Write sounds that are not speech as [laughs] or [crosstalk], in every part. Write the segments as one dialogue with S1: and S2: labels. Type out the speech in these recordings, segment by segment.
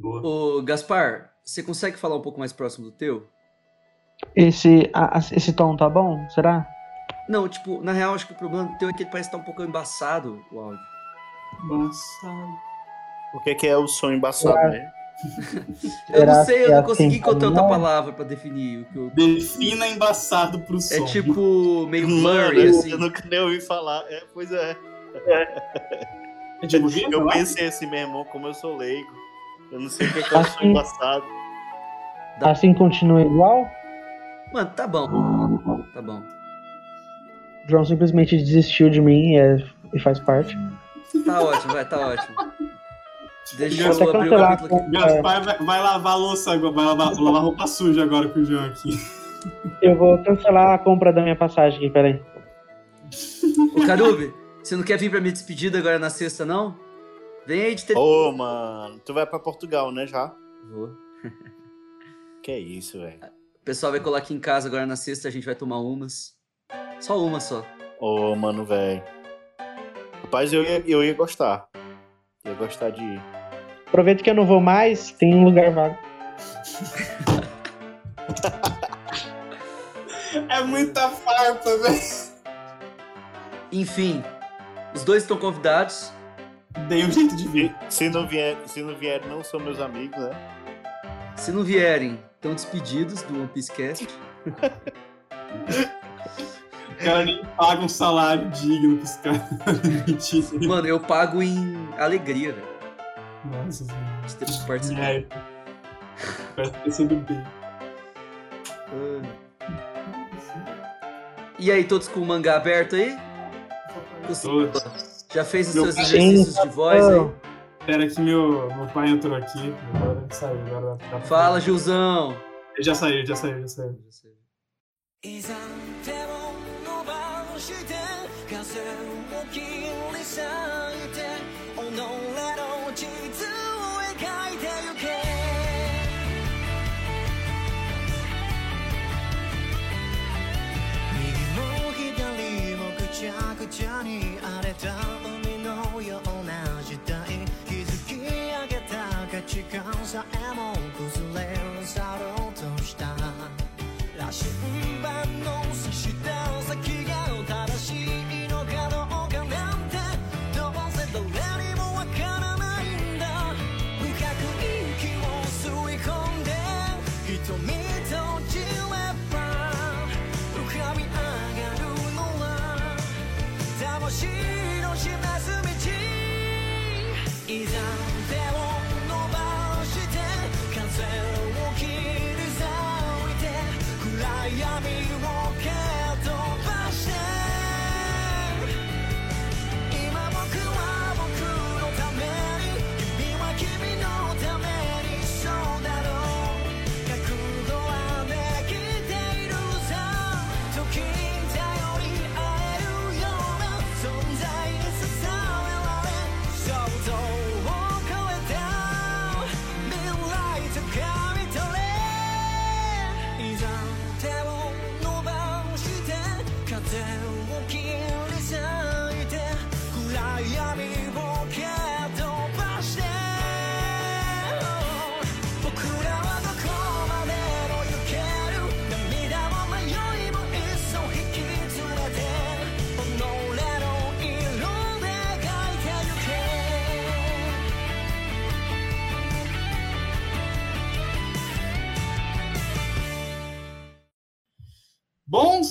S1: Boa.
S2: Ô, Gaspar, você consegue falar um pouco mais próximo do teu?
S3: Esse, a- a- esse tom tá bom? Será?
S2: Não, tipo, na real, acho que o problema do teu é que ele parece estar um pouco embaçado, o áudio.
S1: Embaçado.
S4: O que, que é o som embaçado, né? [laughs]
S2: Eu não sei, eu não
S3: é
S2: consegui
S3: assim
S2: encontrar outra palavra pra definir o que eu...
S1: Defina embaçado pro som.
S2: É tipo meio blurry,
S4: eu,
S2: assim.
S4: eu nunca nem ouvi falar. É, pois é.
S1: É [laughs] tipo?
S4: Eu
S1: Sei lá.
S4: pensei assim, meu irmão, como eu sou leigo. Eu não sei o que que é o som
S3: Assim.
S4: embaçado.
S3: Assim continua igual?
S2: Mano, tá bom. Tá bom.
S3: O João simplesmente desistiu de mim e, é- e faz parte.
S2: Tá ótimo, vai, tá ótimo. Deixa eu
S3: até
S2: abrir o
S3: cancelar
S2: capítulo aqui.
S1: Gaspar vai, vai lavar a louça agora, vai lavar, lavar roupa suja agora com o João aqui.
S3: Eu vou cancelar a compra da minha passagem aqui, peraí.
S2: Ô, Carube, você não quer vir pra minha despedida agora na sexta, não? Vem aí de ter...
S4: Ô, mano, tu vai pra Portugal, né, já?
S2: Vou. [laughs]
S4: Que é isso, velho.
S2: O pessoal vai colar aqui em casa agora na sexta, a gente vai tomar umas. Só uma só.
S4: Ô, mano, velho. Rapaz, eu ia, eu ia gostar. Eu ia gostar de ir.
S3: Aproveita que eu não vou mais, tem um lugar vago. [laughs]
S1: É muita farpa, velho.
S2: Enfim, os dois estão convidados.
S1: Dei um jeito de vir.
S4: Se, não vier, se não vier, não são meus amigos, né?
S2: Se não vierem, estão despedidos do One Piece Cast.
S1: O cara nem paga um salário digno pros caras. [laughs]
S2: Mano, eu pago em alegria, velho.
S1: Nossa senhora.
S2: De ter participado.
S1: É. Parece ter sido bem.
S2: E aí, todos com o mangá aberto aí?
S1: Todos.
S2: Já fez os
S1: Meu
S2: seus
S1: pai-
S2: exercícios de voz aí?
S1: Espera que meu, meu pai entrou aqui. Agora ele saiu. Agora dá pra-
S2: Fala, Gilzão!
S1: Ele já saiu, já saiu, já saiu.
S5: いざ手を伸ばして風を切り裂いて己の地図を描いてゆけ右も左もぐちゃぐちゃに I am all those layers out
S1: of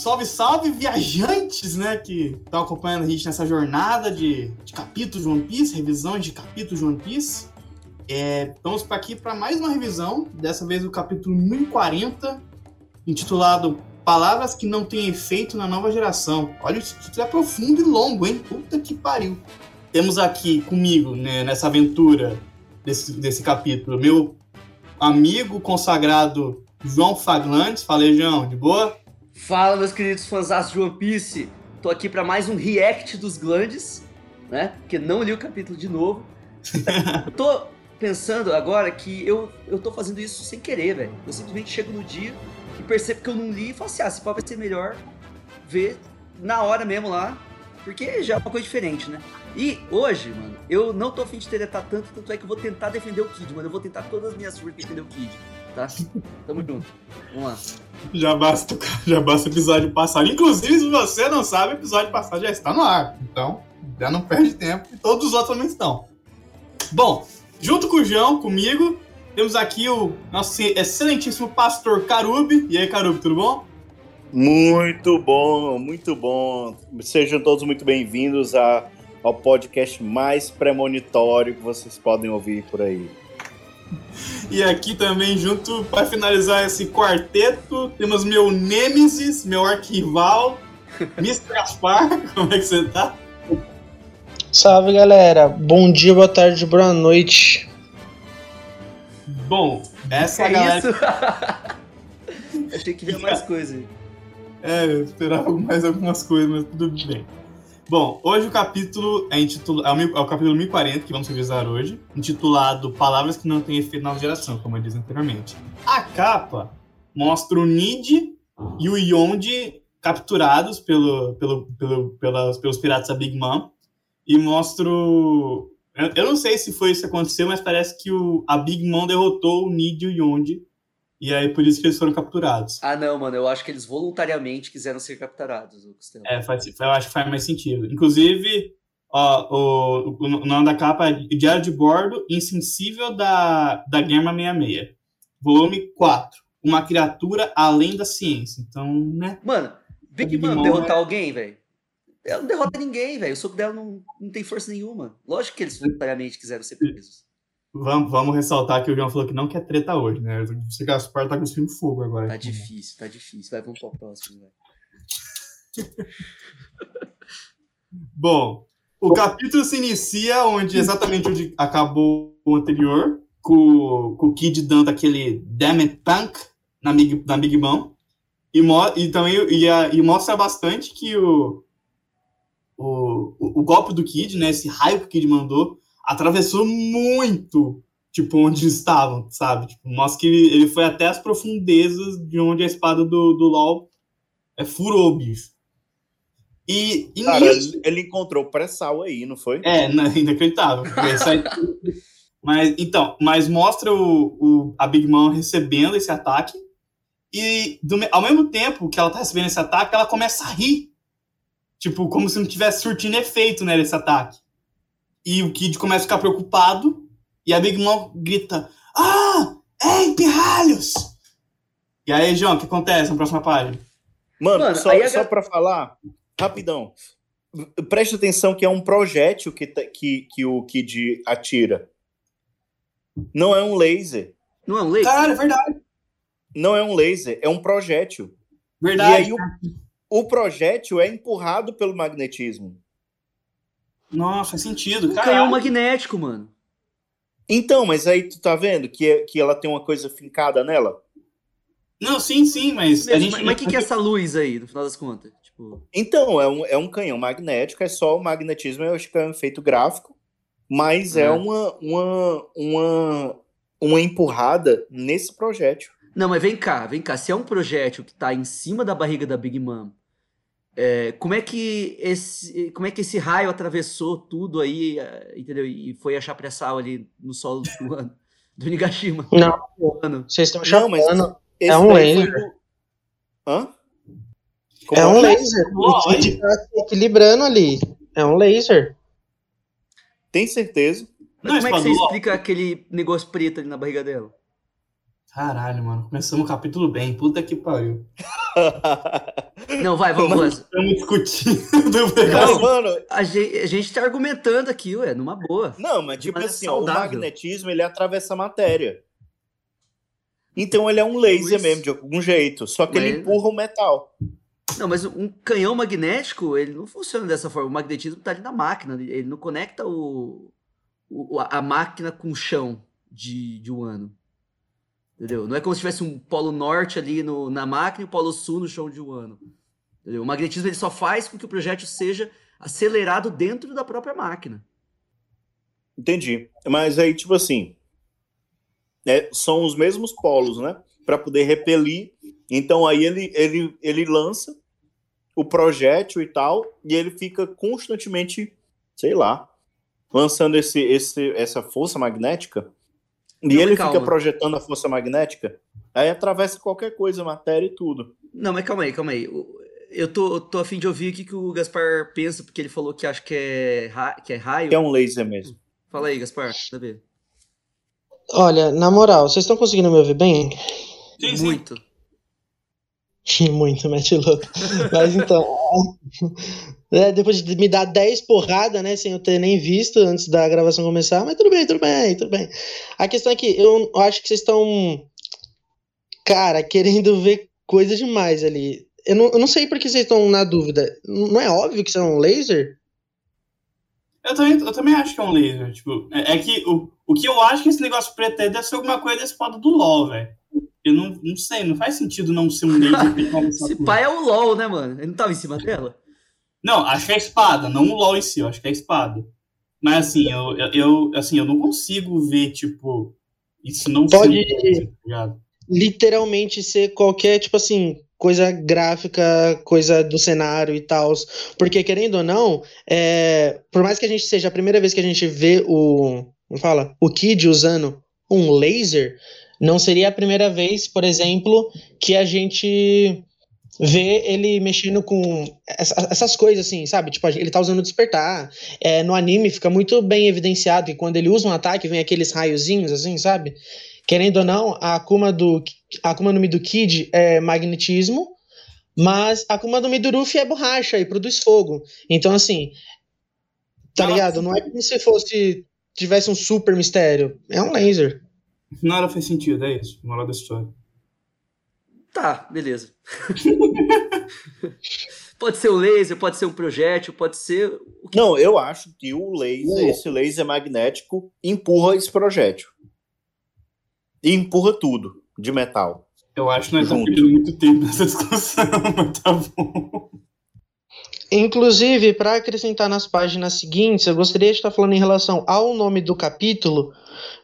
S1: salve, salve, viajantes, né? Que estão acompanhando a gente nessa jornada de, de capítulos de One Piece, revisões de capítulos de One Piece. É, estamos aqui para mais uma revisão, dessa vez o capítulo 1040, intitulado Palavras que não têm efeito na nova geração. Olha, o título é profundo e longo, hein? Puta que pariu. Temos aqui comigo, né, nessa aventura desse, desse capítulo, meu amigo consagrado João Faglantes. Falei, João, de boa?
S2: Fala, meus queridos fãs de One Piece. Tô aqui pra mais um react dos Glandes, né? Porque não li o capítulo de novo. [laughs] tô pensando agora que eu, eu tô fazendo isso sem querer, velho. Eu simplesmente chego no dia e percebo que eu não li e falo assim, ah, se pode ser melhor ver na hora mesmo lá, porque já é uma coisa diferente, né? E hoje, mano, eu não tô afim de teletar tanto, tanto é que eu vou tentar defender o Kid, mano. Eu vou tentar todas as minhas forças defender o Kid, tá? Tamo junto. Vamos lá.
S6: Já basta, já basta o episódio passado. Inclusive, se você não sabe, o episódio passado já está no ar. Então, já não perde tempo. E todos os outros também estão. Bom, junto com o João, comigo, temos aqui o nosso excelentíssimo pastor Carube. E aí, Carube, tudo bom?
S4: Muito bom, muito bom. Sejam todos muito bem-vindos a- ao podcast mais premonitório que vocês podem ouvir por aí.
S6: E aqui também, junto, para finalizar esse quarteto, temos meu Nêmesis, meu arquival, [laughs] Mr. Gaspar. Como é que você tá?
S3: Salve galera, bom dia, boa tarde, boa noite.
S6: Bom, essa é
S2: É
S6: galera.
S2: isso? [laughs] Achei que vinha mais coisa.
S6: É, eu esperava mais algumas coisas, mas tudo bem. Bom, hoje o capítulo é, intitula... é, o, é o capítulo 1040 que vamos revisar hoje, intitulado Palavras que não têm efeito na geração, como eu disse anteriormente. A capa mostra o Nid e o Yonde capturados pelo, pelo, pelo, pelas, pelos piratas da Big Mom e mostra. Eu, eu não sei se foi isso que aconteceu, mas parece que o, a Big Mom derrotou o Nid e o Yonde e aí por isso que eles foram capturados.
S2: Ah, não, mano, eu acho que eles voluntariamente quiseram ser capturados, Costela.
S6: É, faz, eu acho que faz mais sentido. Inclusive, ó, o, o, o nome da capa é Diário de Bordo Insensível da, da Guerra 66. Volume 4. Uma criatura além da ciência. Então, né?
S2: Mano, Big Mom derrotar alguém, velho? Ela não derrota ninguém, velho. O soco dela não, não tem força nenhuma. Lógico que eles voluntariamente quiseram ser presos.
S6: Vamos, vamos ressaltar que o João falou que não quer treta hoje, né? O Gaspar tá cuspindo fogo agora.
S2: Tá difícil, tá difícil. Vai, vamos pro próximo, velho. [laughs]
S6: Bom, o capítulo se inicia onde exatamente onde acabou o anterior, com, com o Kid dando aquele damn it punk na Big, na Big Mom. E, mo- e também e, a- e mostra bastante que o, o, o, o golpe do Kid, né, esse raio que o Kid mandou, atravessou muito, tipo, onde estavam, sabe? Tipo, mostra que ele, ele foi até as profundezas de onde a espada do, do LoL é, furou, bicho. E, e
S4: Cara,
S6: nisso-
S4: ele, encontrou pré-sal aí, não foi?
S6: é, não, inacreditável. isso aí- [laughs] mas, então, mas mostra o, o- a Big Mom recebendo esse ataque. E do ao mesmo tempo que ela tá recebendo esse ataque, ela começa a rir. Tipo, como se não tivesse surtindo efeito né, esse ataque. E o Kid começa a ficar preocupado. E a Big Mom grita: Ah! Ei, pirralhos! E aí, João, o que acontece na próxima página?
S4: Mano,
S2: Mano,
S4: só,
S2: a
S4: só pra falar, rapidão. Preste atenção que é um projétil que, tá- que, que o Kid atira. Não é um laser.
S2: Não é um leite?
S6: Cara, é verdade.
S4: Não é um laser, é um projétil.
S6: Verdade.
S4: E aí o, o projétil é empurrado pelo magnetismo.
S6: Nossa, faz sentido.
S2: Um canhão magnético, mano.
S4: Então, mas aí tu tá vendo que, é- que ela tem uma coisa fincada nela?
S6: Não, sim, sim, mas a
S2: Mas
S6: gente.
S2: mas o que, que é essa luz aí, no final das contas? Tipo,
S4: Então, é um, é um canhão magnético, é só o magnetismo, eu acho que é um efeito gráfico, mas é
S2: Ah.
S4: uma, uma, uma, uma empurrada nesse projétil.
S2: Não, mas vem cá, vem cá. Se é um projétil que tá em cima da barriga da Big Mom, é, como é que esse, como é que esse raio atravessou tudo aí, é, entendeu? E foi achar pré-sal ali no solo do ano, [laughs] do Nigashima.
S3: Não,
S2: Mano,
S3: vocês estão
S4: Não, mas
S3: chapando.
S4: esse
S3: É um laser.
S4: do- Hã? Como
S3: É um
S4: é?
S3: laser. O Kid tá se equilibrando ali. É um laser.
S4: Tem certeza?
S2: mas
S6: Não,
S2: como é que você explica aquele negócio preto ali na barriga dela?
S6: Caralho, mano. Começamos o capítulo bem. Puta que pariu. [laughs]
S2: Não, vai, vamos, vamos.
S6: Estamos discutindo. [laughs]
S4: Mas, mano,
S2: A gente, a gente tá argumentando aqui, ué, numa boa.
S4: não, mas tipo
S2: maneira
S4: assim, ó, o magnetismo ele atravessa a matéria. Então ele é um laser
S2: Isso.
S4: mesmo, de algum jeito, só que ele
S2: Mas-
S4: empurra o metal.
S2: Não, mas um canhão magnético, ele não funciona dessa forma. O magnetismo tá ali na máquina, ele não conecta o, o- a máquina com o chão de, de um ano. Entendeu? Não é como se tivesse um polo norte ali no, na máquina e o polo sul no chão de um ano. Entendeu? O magnetismo ele só faz com que o projétil seja acelerado dentro da própria máquina.
S4: Entendi. Mas aí, tipo assim, é, são os mesmos polos, né? Para poder repelir. Então aí ele, ele, ele lança o projétil e tal, e ele fica constantemente sei lá, lançando esse, esse, essa força magnética, e
S2: Não,
S4: ele
S2: calma.
S4: fica projetando a força magnética, aí atravessa qualquer coisa, matéria e tudo.
S2: Não, mas calma aí, calma aí. Eu tô, tô a fim de ouvir o que, que o Gaspar pensa, porque ele falou que acha que é, ra- que é raio.
S4: Que é um laser mesmo.
S2: Fala aí, Gaspar, ver.
S3: Olha, na moral, vocês estão conseguindo me ouvir bem?
S6: Sim, sim.
S2: Muito.
S3: Muito, mete louco. Mas então, é, depois de me dar 10 porradas, né, sem eu ter nem visto antes da gravação começar, mas tudo bem, tudo bem, tudo bem. A questão é que eu acho que vocês estão, cara, querendo ver coisa demais ali. Eu não, eu não sei por que vocês estão na dúvida. Não é óbvio que isso é um laser?
S6: Eu também, eu também acho que é um laser. Tipo, é, é que o, o que eu acho que esse negócio preto aí deve ser alguma coisa da espada do LoL, velho. Eu não, não sei, não faz sentido não ser um [laughs] essa
S2: Esse pai é o LOL, né, mano? Ele não tava em cima dela?
S6: Não, acho que é a espada, não o LoL em si, eu acho que é a espada. Mas assim, eu, eu, eu- assim, eu não consigo ver, tipo, isso não
S3: Pode-
S6: ser tá ligado?
S3: literalmente ser qualquer, tipo assim, coisa gráfica, coisa do cenário e tal. Porque, querendo ou não, é, por mais que a gente seja a primeira vez que a gente vê o. Como fala? O Kid usando um laser, não seria a primeira vez, por exemplo, que a gente vê ele mexendo com essa- essas coisas assim, sabe? Tipo, ele tá usando despertar. É, no anime fica muito bem evidenciado que quando ele usa um ataque, vem aqueles raiozinhos assim, sabe? Querendo ou não, a Akuma, do, a Akuma no Mi do Kid é magnetismo, mas a Akuma no Mi do Ruffy é borracha e produz fogo. Então, assim, tá
S6: Ela-
S3: ligado? Não é como se fosse, tivesse um super mistério. É um laser.
S6: Nada faz sentido, é isso, moral da história.
S2: Tá, beleza. [laughs] pode ser um laser, pode ser um projétil, pode ser. o que-
S4: Não, eu acho que o laser,
S3: Não.
S4: esse laser magnético, empurra esse projétil. E empurra tudo de metal.
S6: Eu acho que nós estamos perdendo muito tempo nessa discussão, [laughs] mas tá bom.
S3: Inclusive, para acrescentar nas páginas seguintes, eu gostaria de estar falando em relação ao nome do capítulo,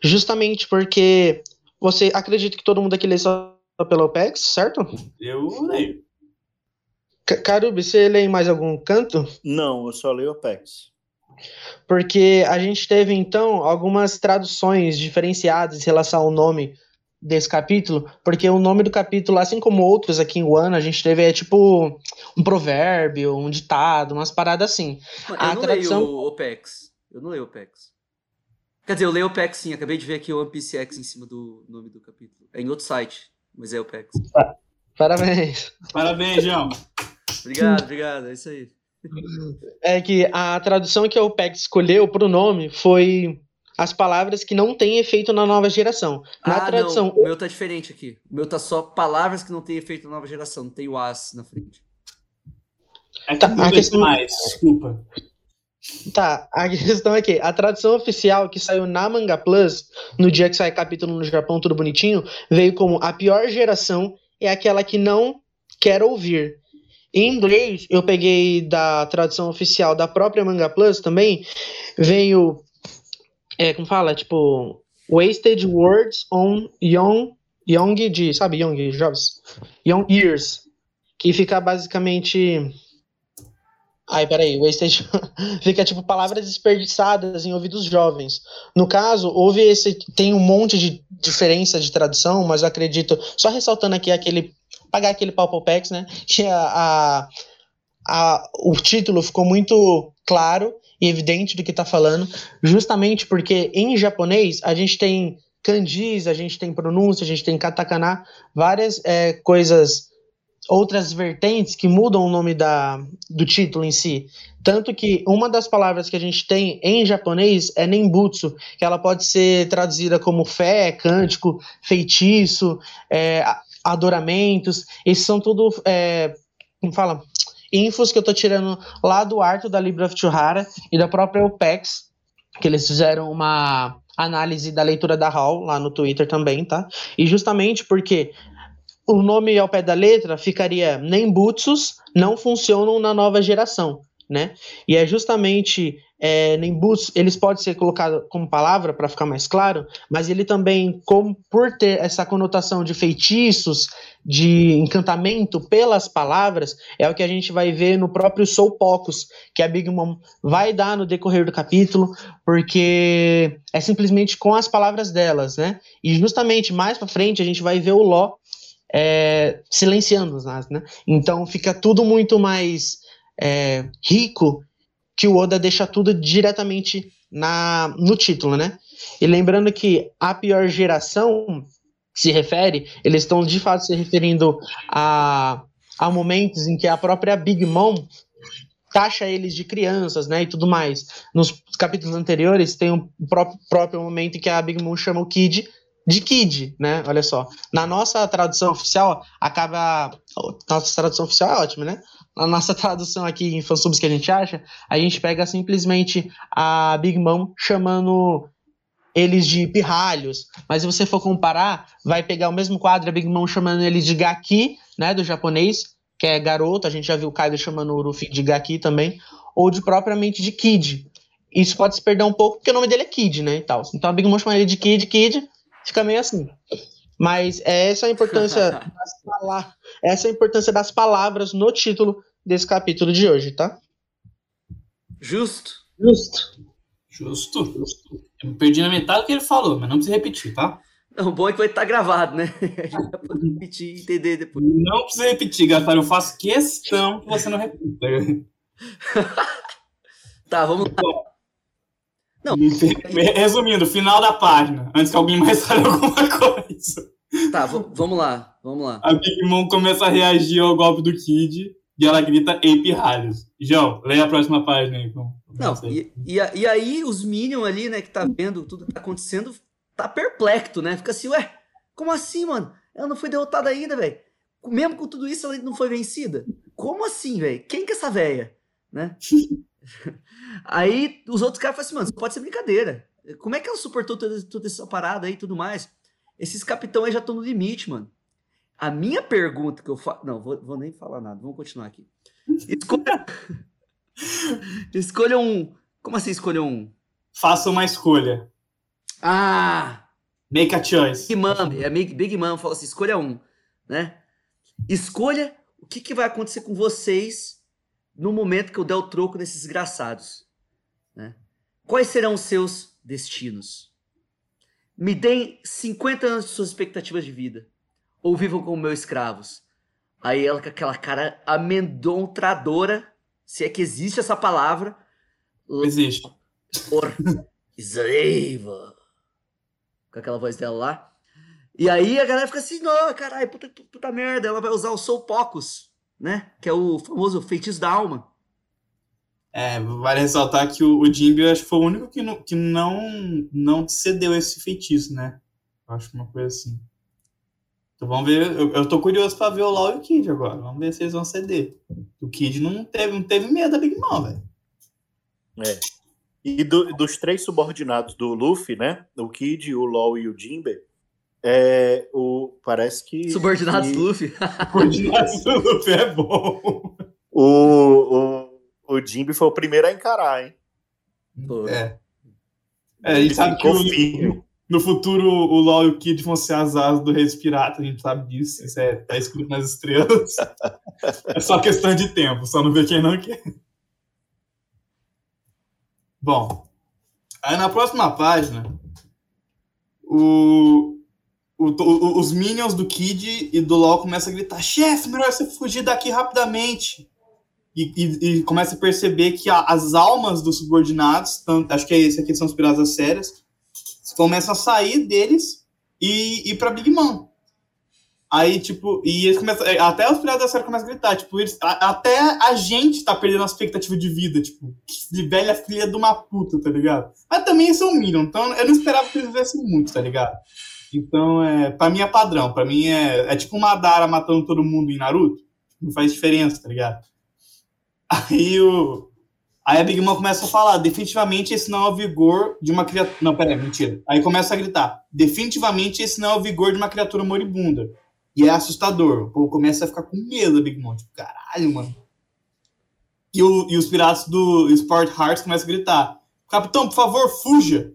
S3: justamente porque você acredita que todo mundo aqui lê só pela OPEX, certo?
S6: Eu leio.
S3: Ca- Carubi, você lê em mais algum canto?
S4: Não, eu só leio Apex.
S3: Porque a gente teve então algumas traduções diferenciadas em relação ao nome desse capítulo, porque o nome do capítulo, assim como outros aqui em Wano, a gente teve é tipo um provérbio, um ditado, umas paradas assim.
S2: Mano,
S3: a
S2: eu não
S3: tradução-
S2: leio o OPEX. Eu não leio OPEX. Quer dizer, eu leio OPEX sim, acabei de ver aqui o One Piece X em cima do nome do capítulo. É em outro site, mas é OPEX.
S3: Parabéns.
S6: Parabéns, João.
S2: Obrigado, obrigado, é isso aí.
S3: É que a tradução que a OPEC escolheu para o nome foi as palavras que não têm efeito na nova geração. Na
S2: ah,
S3: tradução,
S2: não, o meu tá diferente aqui. O meu tá só palavras que não tem efeito na nova geração, não tem o as na frente.
S6: É
S3: Tá, a questão-
S6: demais, desculpa.
S3: Tá, a [laughs] questão é que a tradução oficial que saiu na Manga Plus, no dia que sai capítulo no Japão, tudo bonitinho, veio como a pior geração é aquela que não quer ouvir. Em inglês, eu peguei da tradução oficial da própria Manga Plus também, veio, é, como fala, tipo, Wasted Words on Young, young de, sabe, Young, jovens, Young Years, que fica basicamente... Ai, peraí, wasted [laughs] fica tipo palavras desperdiçadas em ouvidos jovens. No caso, houve esse. Tem um monte de diferença de tradução, mas acredito. Só ressaltando aqui aquele. Pagar aquele pau Pex, né? Que a, a, a- o título ficou muito claro e evidente do que tá falando, justamente porque em japonês a gente tem kanjis, a gente tem pronúncia, a gente tem katakana, várias é, coisas outras vertentes que mudam o nome da, do título em si. Tanto que uma das palavras que a gente tem em japonês é nembutsu, que ela pode ser traduzida como fé, cântico, feitiço, é, adoramentos. Esses são tudo, é, como fala, infos que eu tô tirando lá do Arto da Libra Chuhara e da própria OPEX, que eles fizeram uma análise da leitura da Hall lá no Twitter também, tá? E justamente porque o nome ao pé da letra ficaria Nembutsus não funcionam na nova geração, né? E é justamente é, Nimbus, eles podem ser colocados como palavra para ficar mais claro, mas ele também, como por ter essa conotação de feitiços, de encantamento pelas palavras, é o que a gente vai ver no próprio Soul Pocus, que a Big Mom vai dar no decorrer do capítulo, porque é simplesmente com as palavras delas, né? E justamente mais para frente a gente vai ver o Ló é, silenciando né? Então fica tudo muito mais é, rico que o Oda deixa tudo diretamente na, no título, né? E lembrando que a pior geração se refere, eles estão de fato se referindo a, a momentos em que a própria Big Mom taxa eles de crianças, né, e tudo mais. Nos capítulos anteriores tem um próprio, próprio momento em que a Big Mom chama o Kid de Kid, né? Olha só. Na nossa tradução oficial, acaba. Nossa tradução oficial é ótima, né? Na nossa [laughs] tradução aqui em fansubs que a gente acha, a gente pega simplesmente a Big Mom chamando eles de pirralhos. Mas se você for comparar, vai pegar o mesmo quadro, a Big Mom chamando eles de Gaki, né? Do japonês, que é garoto. A gente já viu o Kaido chamando o Luffy de Gaki também. Ou de propriamente de Kid. Isso pode se perder um pouco, porque o nome dele é Kid, né? E tal. Então a Big Mom chama ele de Kid, Kid fica meio assim. Mas essa é a importância [laughs] das pala- essa é a importância das palavras no título desse capítulo de hoje, tá?
S2: Justo.
S3: Justo.
S6: Justo. Eu me perdi na metade do que ele falou, mas não precisa repetir, tá?
S2: Não, o bom é que vai estar gravado, né? [laughs] A gente vai poder repetir e entender depois.
S6: Não precisa repetir, Gaspar. Eu faço questão que você não repita. [laughs]
S2: Tá, vamos lá. Não.
S6: Resumindo, final da página, antes que alguém mais fale alguma coisa.
S2: Tá, v- vamos lá. Vamos lá.
S6: A Big Mom começa a reagir ao golpe do Kid e ela grita Ei, pirralhos. João, leia a próxima página aí. Com...
S2: Não, e, e, e aí os Minions ali, né, que tá vendo tudo que tá acontecendo, tá perplexo, né? Fica assim, ué, como assim, mano? Ela não foi derrotada ainda, velho. Mesmo com tudo isso, ela não foi vencida. Como assim, velho? Quem que é essa véia? Né? [laughs] aí os outros caras falam assim, mano, isso pode ser brincadeira. Como é que ela suportou toda, toda essa parada aí e tudo mais? Esses capitão aí já estão no limite, mano. A minha pergunta que eu faço. Não, vou, vou nem falar nada, vamos continuar aqui. Escolha. [laughs] Escolha um. Como assim escolha um?
S6: Faça uma escolha.
S2: Ah!
S6: Make a choice.
S2: Big Mom, é Big, Big Mom falou assim: escolha um, né? Escolha o que, que vai acontecer com vocês no momento que eu der o troco nesses desgraçados. Né? Quais serão os seus destinos? Me deem 50 anos de suas expectativas de vida. Ou vivam como meus escravos. Aí ela com aquela cara amendontradora, se é que existe essa palavra,
S6: existe.
S2: por Slava. Com aquela voz dela lá. E aí a galera fica assim, não, caralho, puta, puta merda, ela vai usar o Soul Pocus, né? Que é o famoso feitiço da alma.
S6: É, vale ressaltar que o, o Jimby eu acho que foi o único que não, que não, não cedeu esse feitiço, né? Eu acho uma coisa assim. Então vamos ver. Eu, eu tô curioso pra ver o Lau e o Kid agora. Vamos ver se eles vão ceder. O Kid não teve, não teve medo da Big Mom, velho.
S4: E do- dos três subordinados do Luffy, né? O Kid, o LOL e o Jinbe, é, o, parece que.
S2: Subordinados
S4: que
S2: do Luffy. [laughs]
S6: O coordenado do Luffy é bom.
S4: O, o, o Jinbe foi o primeiro a encarar, hein?
S6: É. É, a gente
S4: Ele
S6: sabe que o- no futuro o LOL e o Kid vão ser as asas do Reis Pirata, a gente sabe disso. Isso é, tá escrito nas estrelas. [laughs] é só questão de tempo, só não ver quem não quer. Bom, aí na próxima página, o, o- o- os minions do Kid e do LOL começam a gritar: chefe, melhor você fugir daqui rapidamente. E, e- e começa a perceber que a- as almas dos subordinados, tanto- acho que é esse aqui são os piratas sérias, começam a sair deles e ir pra Big Mom. Aí, tipo, e eles começam. é, Até os piratas da série começam a gritar, tipo, eles, a- até a gente tá perdendo a expectativa de vida, tipo, que velha filha de uma puta, tá ligado? Mas também eles são Minion, então eu não esperava que eles vivessem muito, tá ligado? Então, é, pra mim é padrão, pra mim é, é tipo uma Dara matando todo mundo em Naruto, não faz diferença, tá ligado? Aí o. Aí a Big Mom começa a falar, definitivamente esse não é o vigor de uma criatura. Não, peraí, mentira. Aí começa a gritar, definitivamente esse não é o vigor de uma criatura moribunda. E é assustador. O povo começa a ficar com medo da Big Mom. Tipo, caralho, mano. E, o- e os piratas do Sport Hearts começam a gritar: Capitão, por favor, fuja!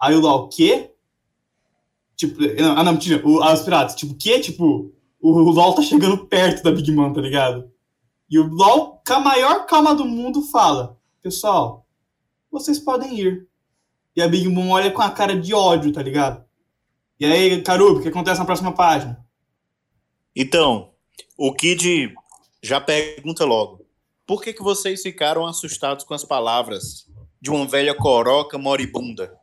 S6: Aí o LOL, quê? Tipo, não, ah, não, mentira, o, ah, os piratas, tipo, quê? Tipo, o, o LOL tá chegando perto da Big Mom, tá ligado? E o LOL, com a maior calma do mundo, fala: Pessoal, vocês podem ir. E a Big Mom olha com a cara de ódio, tá ligado? E aí, Carubi, o que acontece na próxima página?
S4: Então, o Kid já pergunta logo: por que, que vocês ficaram assustados com as palavras de uma velha coroca moribunda?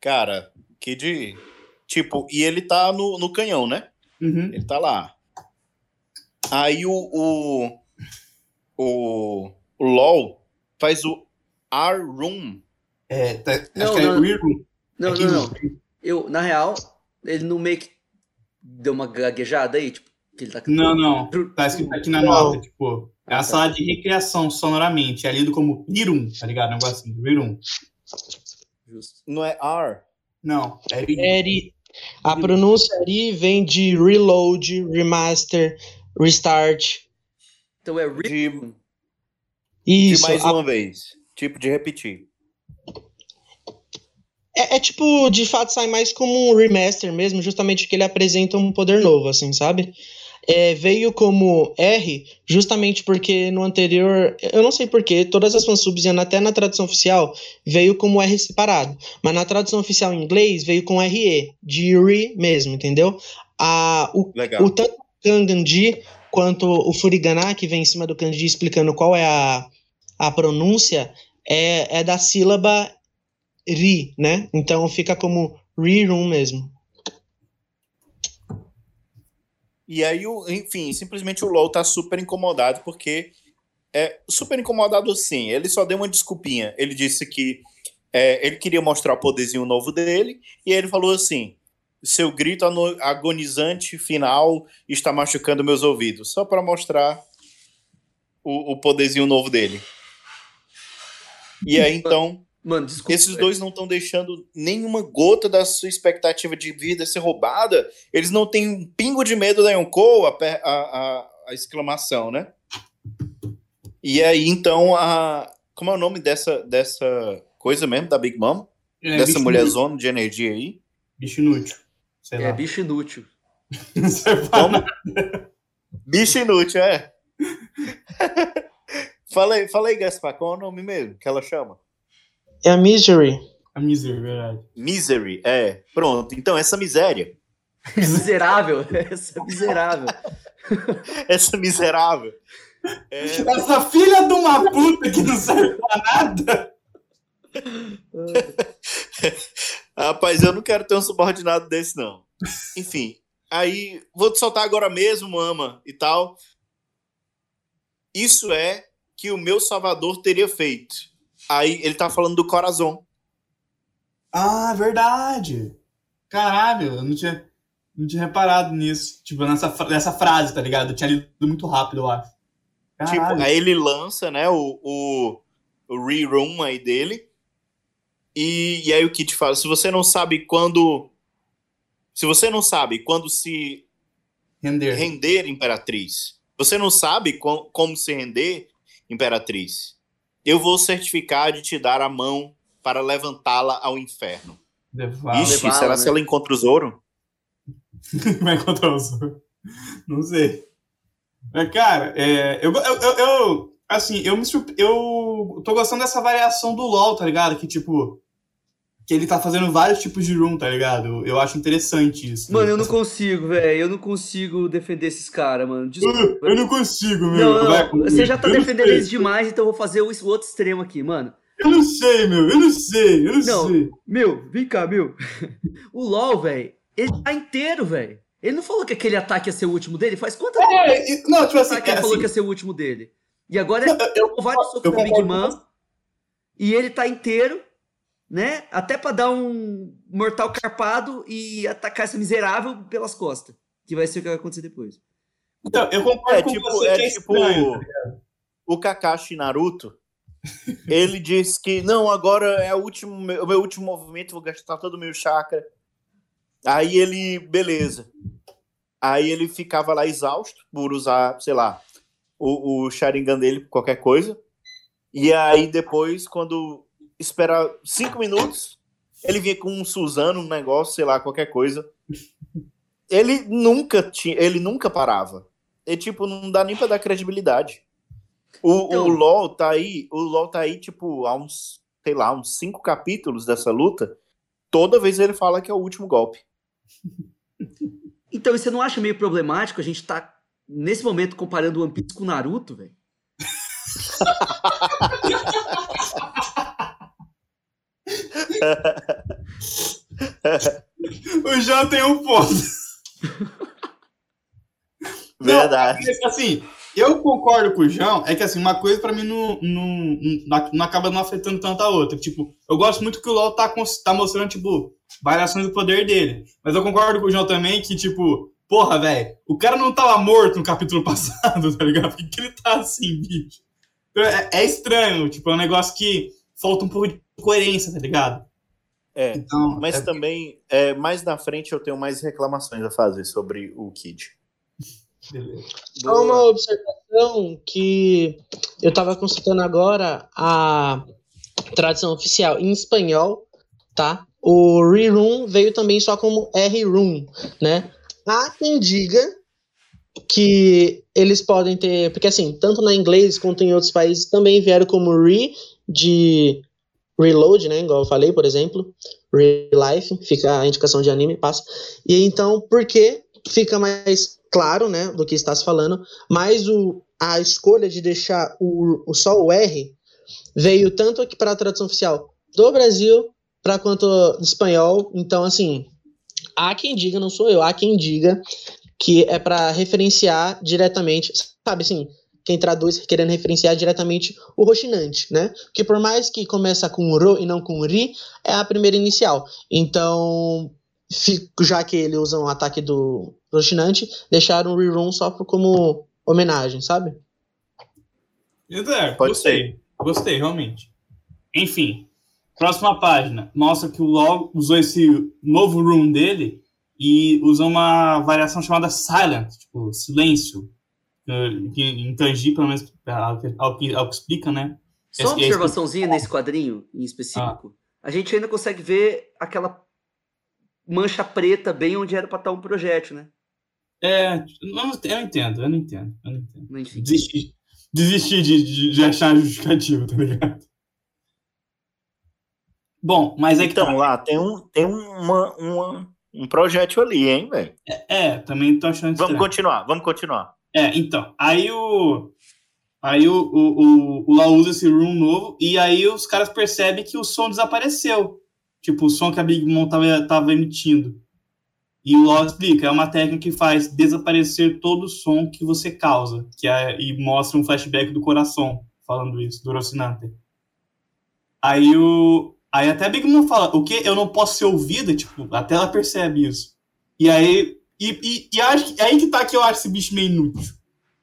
S4: Cara, Kid. Tipo, e ele tá no, no canhão, né?
S6: Uhum.
S4: Ele tá lá. Aí o. O, o, o LOL faz o R-Room.
S6: É, tá, acho
S2: Não,
S6: que é
S2: não.
S6: Reroom.
S2: Não, não,
S6: no-
S2: não. Eu, na real, ele não meio que deu uma gaguejada aí, tipo, que ele tá
S6: Não, não. Tá escrito aqui na
S3: Não.
S6: nota, tipo, é
S2: Ah,
S6: a
S2: tá.
S6: sala de recreação sonoramente. É lido como Pirum, tá ligado? Um negócio assim, Pirum.
S2: Justo.
S4: Não é R.
S6: Não, é.
S3: Eri, a pronúncia Eri vem de reload, remaster, restart.
S2: Então é
S4: De,
S2: Rhythm.
S4: de
S3: Isso.
S4: mais
S3: a-
S4: uma vez. Tipo, de repetir.
S3: é, é tipo, de fato, sai mais como um remaster mesmo, justamente porque ele apresenta um poder novo, assim, sabe? É, veio como R, justamente porque no anterior, eu não sei porquê, todas as fansubs, e até na tradução oficial, veio como R separado. Mas na tradução oficial em inglês, veio com RE, de Re mesmo, entendeu? A, o
S4: Legal.
S3: O tanto o Kanganji quanto o Furigana, que vem em cima do kanji explicando qual é a, a pronúncia, é, é da sílaba ri, né? Então fica como ri-rum mesmo.
S4: E aí, enfim, simplesmente o LoL tá super incomodado, porque. É super incomodado sim. Ele só deu uma desculpinha. Ele disse que é, ele queria mostrar o poderzinho novo dele, e ele falou assim: seu grito agonizante final está machucando meus ouvidos. Só para mostrar o, o poderzinho novo dele. E aí, então,
S2: Mano, desculpa.
S4: esses dois não estão deixando nenhuma gota da sua expectativa de vida ser roubada. Eles não têm um pingo de medo da Yonkou, a, a, a, a exclamação, né? E aí, então, a. Como é o nome dessa, dessa coisa mesmo, da Big Mom?
S6: É,
S4: dessa
S6: bicho
S4: mulher
S6: inútil.
S4: zona de energia aí?
S6: Bicho inútil. Sei
S2: É
S6: lá.
S2: bicho inútil.
S6: Não serve pra
S4: Como?
S6: nada. [laughs]
S4: Bicho inútil, é. [laughs] fala aí, fala aí, Gaspar, qual é o nome mesmo que ela chama?
S3: É a Misery.
S6: A miséria, verdade.
S4: Misery, é. Pronto, então, essa miséria, [laughs]
S2: Miserável. Essa é miserável.
S4: essa miserável. é,
S6: Essa filha de uma puta que não serve pra nada.
S4: Rapaz, eu não quero ter um subordinado desse, não. Enfim, aí vou te soltar agora mesmo, ama e tal. Isso é que o meu salvador teria feito. Aí ele tá falando do coração.
S6: Ah, verdade. Caralho, eu não tinha, não tinha reparado nisso. Tipo, nessa, nessa frase, tá ligado? Eu tinha lido muito rápido, eu acho.
S4: Tipo,
S6: Caralho.
S4: aí ele lança, né, o, o, o rerun aí dele. E, e aí o Kit fala: se você não sabe quando. Se você não sabe quando se
S6: Render.
S4: render, Imperatriz. Você não sabe co- como se render, Imperatriz. Eu vou certificar de te dar a mão para levantá-la ao inferno.
S6: Levar.
S4: Ixi,
S2: levá-la,
S4: será
S2: né?
S4: se ela encontra o Zoro? [laughs]
S6: Vai encontrar o Zoro. Não sei. Mas, cara, é, eu, eu, eu, eu- Assim, eu me surpre... Eu tô gostando dessa variação do LoL, tá ligado? Que, tipo. Que ele tá fazendo vários tipos de room, tá ligado? Eu, acho interessante isso.
S2: Mano, eu não consigo, velho. Eu não consigo defender esses caras, mano. Desculpa.
S6: Eu não consigo, meu.
S2: Não,
S6: Vai,
S2: não, você já tá
S6: eu não
S2: defendendo eles demais, então eu vou fazer o outro extremo aqui, mano.
S6: Eu não sei, meu. Eu não sei. Eu não,
S2: Não.
S6: sei.
S2: Meu, vem cá, meu. [laughs] O LoL, velho, ele tá inteiro, velho. Ele não falou que aquele ataque ia ser o último dele? Faz quanto
S6: É, não, tipo assim,
S2: ataque
S6: é,
S2: ele falou
S6: assim,
S2: que ia ser o último dele? E agora
S6: eu,
S2: no soco
S6: eu
S2: da Big Man e ele tá inteiro, né? Até pra dar um mortal carpado e atacar essa miserável pelas costas. Que vai ser o que vai acontecer depois.
S6: então, eu concordo
S4: É
S6: com
S4: tipo,
S6: você que
S4: é
S6: é
S4: tipo
S6: estranho.
S4: o Kakashi Naruto. Ele diz que não, agora é o último, o meu último movimento, vou gastar todo o meu chakra. Aí ele, beleza. Aí ele ficava lá exausto por usar, sei lá, o, o Sharingan dele por ququalquer coisa. E aí depois, quando esperar cinco minutos, ele vinha com um Suzano, um negócio, sei lá, qualquer coisa. Ele nunca tinha, ele nunca parava. E tipo, não dá nem pra dar credibilidade. O,
S2: Então-
S4: o LoL tá aí, o LoL tá aí, tipo, há uns, sei lá, uns cinco capítulos dessa luta. Toda vez ele fala que é o último golpe.
S2: Então, e você não acha meio problemático a gente tá, nesse momento, comparando One Piece com Naruto, velho? [laughs]
S6: O João tem um ponto. [laughs]
S4: Verdade.
S6: Não, assim, eu concordo com o João, é que assim, uma coisa pra mim não, não, não, não acaba não afetando tanto a outra. Tipo, eu gosto muito que o LoL tá, tá mostrando, tipo, variações do poder dele. Mas eu concordo com o João também que, tipo, porra, velho, o cara não tava morto no capítulo [laughs] passado, tá ligado? Por que, que ele tá assim, bicho? Então, É, é estranho, tipo, é um negócio que falta um pouco de coerência, tá ligado?
S4: É.
S6: Então,
S4: Mas
S6: é-
S4: também, é, mais na frente eu tenho mais reclamações a fazer sobre o Kid.
S6: beleza.
S3: Só uma observação que eu tava consultando agora a tradução oficial em espanhol, tá? O Rerun veio também só como R-Room, né? Há quem diga que eles podem ter, porque assim, tanto na inglês quanto em outros países também vieram como Re de Reload, né? Igual eu falei, por exemplo. Relife, fica a indicação de anime, passa. E então, porque fica mais claro, né, do que está se falando, mas o, a escolha de deixar o, o só o R veio tanto aqui para a tradução oficial do Brasil para quanto do espanhol. Então, assim, há quem diga, não sou eu, há quem diga que é para referenciar diretamente, sabe assim, quem traduz querendo referenciar diretamente o Rochinante, né? Que por mais que começa com Ro e não com Ri, é a primeira inicial. Então, fico- já que ele usa um ataque do Rochinante, deixaram o Rerun só por- como homenagem, sabe?
S6: É,
S4: Pode
S6: gostei. Gostei, realmente. Enfim, próxima página. Mostra que o LoL usou esse novo room dele e usou uma variação chamada Silent, tipo, silêncio. Que em kanji, pelo menos, ao que, ao que, ao que explica, né?
S2: Só uma observaçãozinha nesse quadrinho em específico. A gente ainda consegue ver aquela mancha preta bem onde era pra estar um projétil, né?
S6: É, eu não, eu entendo, eu não entendo, eu não entendo.
S2: Mas, Enfim.
S6: Desisti, desisti de, de, de achar justificativo, tá ligado? Bom, mas é que
S4: Então,
S6: tá.
S4: lá tem um, tem uma, uma- um projétil ali, hein, velho?
S6: É, também tô achando
S4: Vamos
S6: estranho.
S4: continuar, vamos continuar.
S6: É, então, aí o. Aí o, o, o, o LoL usa esse room novo e aí os caras percebem que o som desapareceu. Tipo, o som que a Big Mom tava, tava emitindo. E o LoL explica, é uma técnica que faz desaparecer todo o som que você causa. Que é, e mostra um flashback do coração falando isso, do Rocinante. Aí o. Aí até a Big Mom fala, o que? Eu não posso ser ouvida? Tipo, até ela percebe isso. E aí. E, e, e acho que, aí que tá que eu acho esse bicho meio inútil.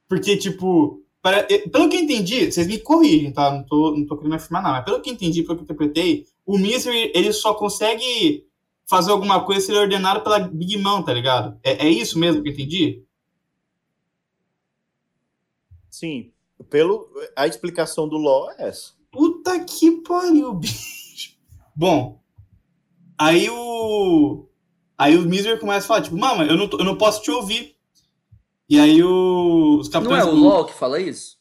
S6: Porque, tipo, para- pelo que eu entendi, vocês me corrigem, tá? Não tô, não tô querendo afirmar nada, mas pelo que eu entendi, pelo que eu interpretei, o Misery, ele só consegue fazer alguma coisa se ele é ordenado pela Big Mom, tá ligado? É, é isso mesmo que eu entendi?
S4: Sim, pelo, a explicação do LoL é essa.
S6: Puta que pariu, bicho. Bom, aí o. Aí o Misery começa a falar, tipo, mama, eu não, tô- eu não posso te ouvir. E aí o, os
S2: Não
S6: capitães.
S2: é o LOL que fala isso?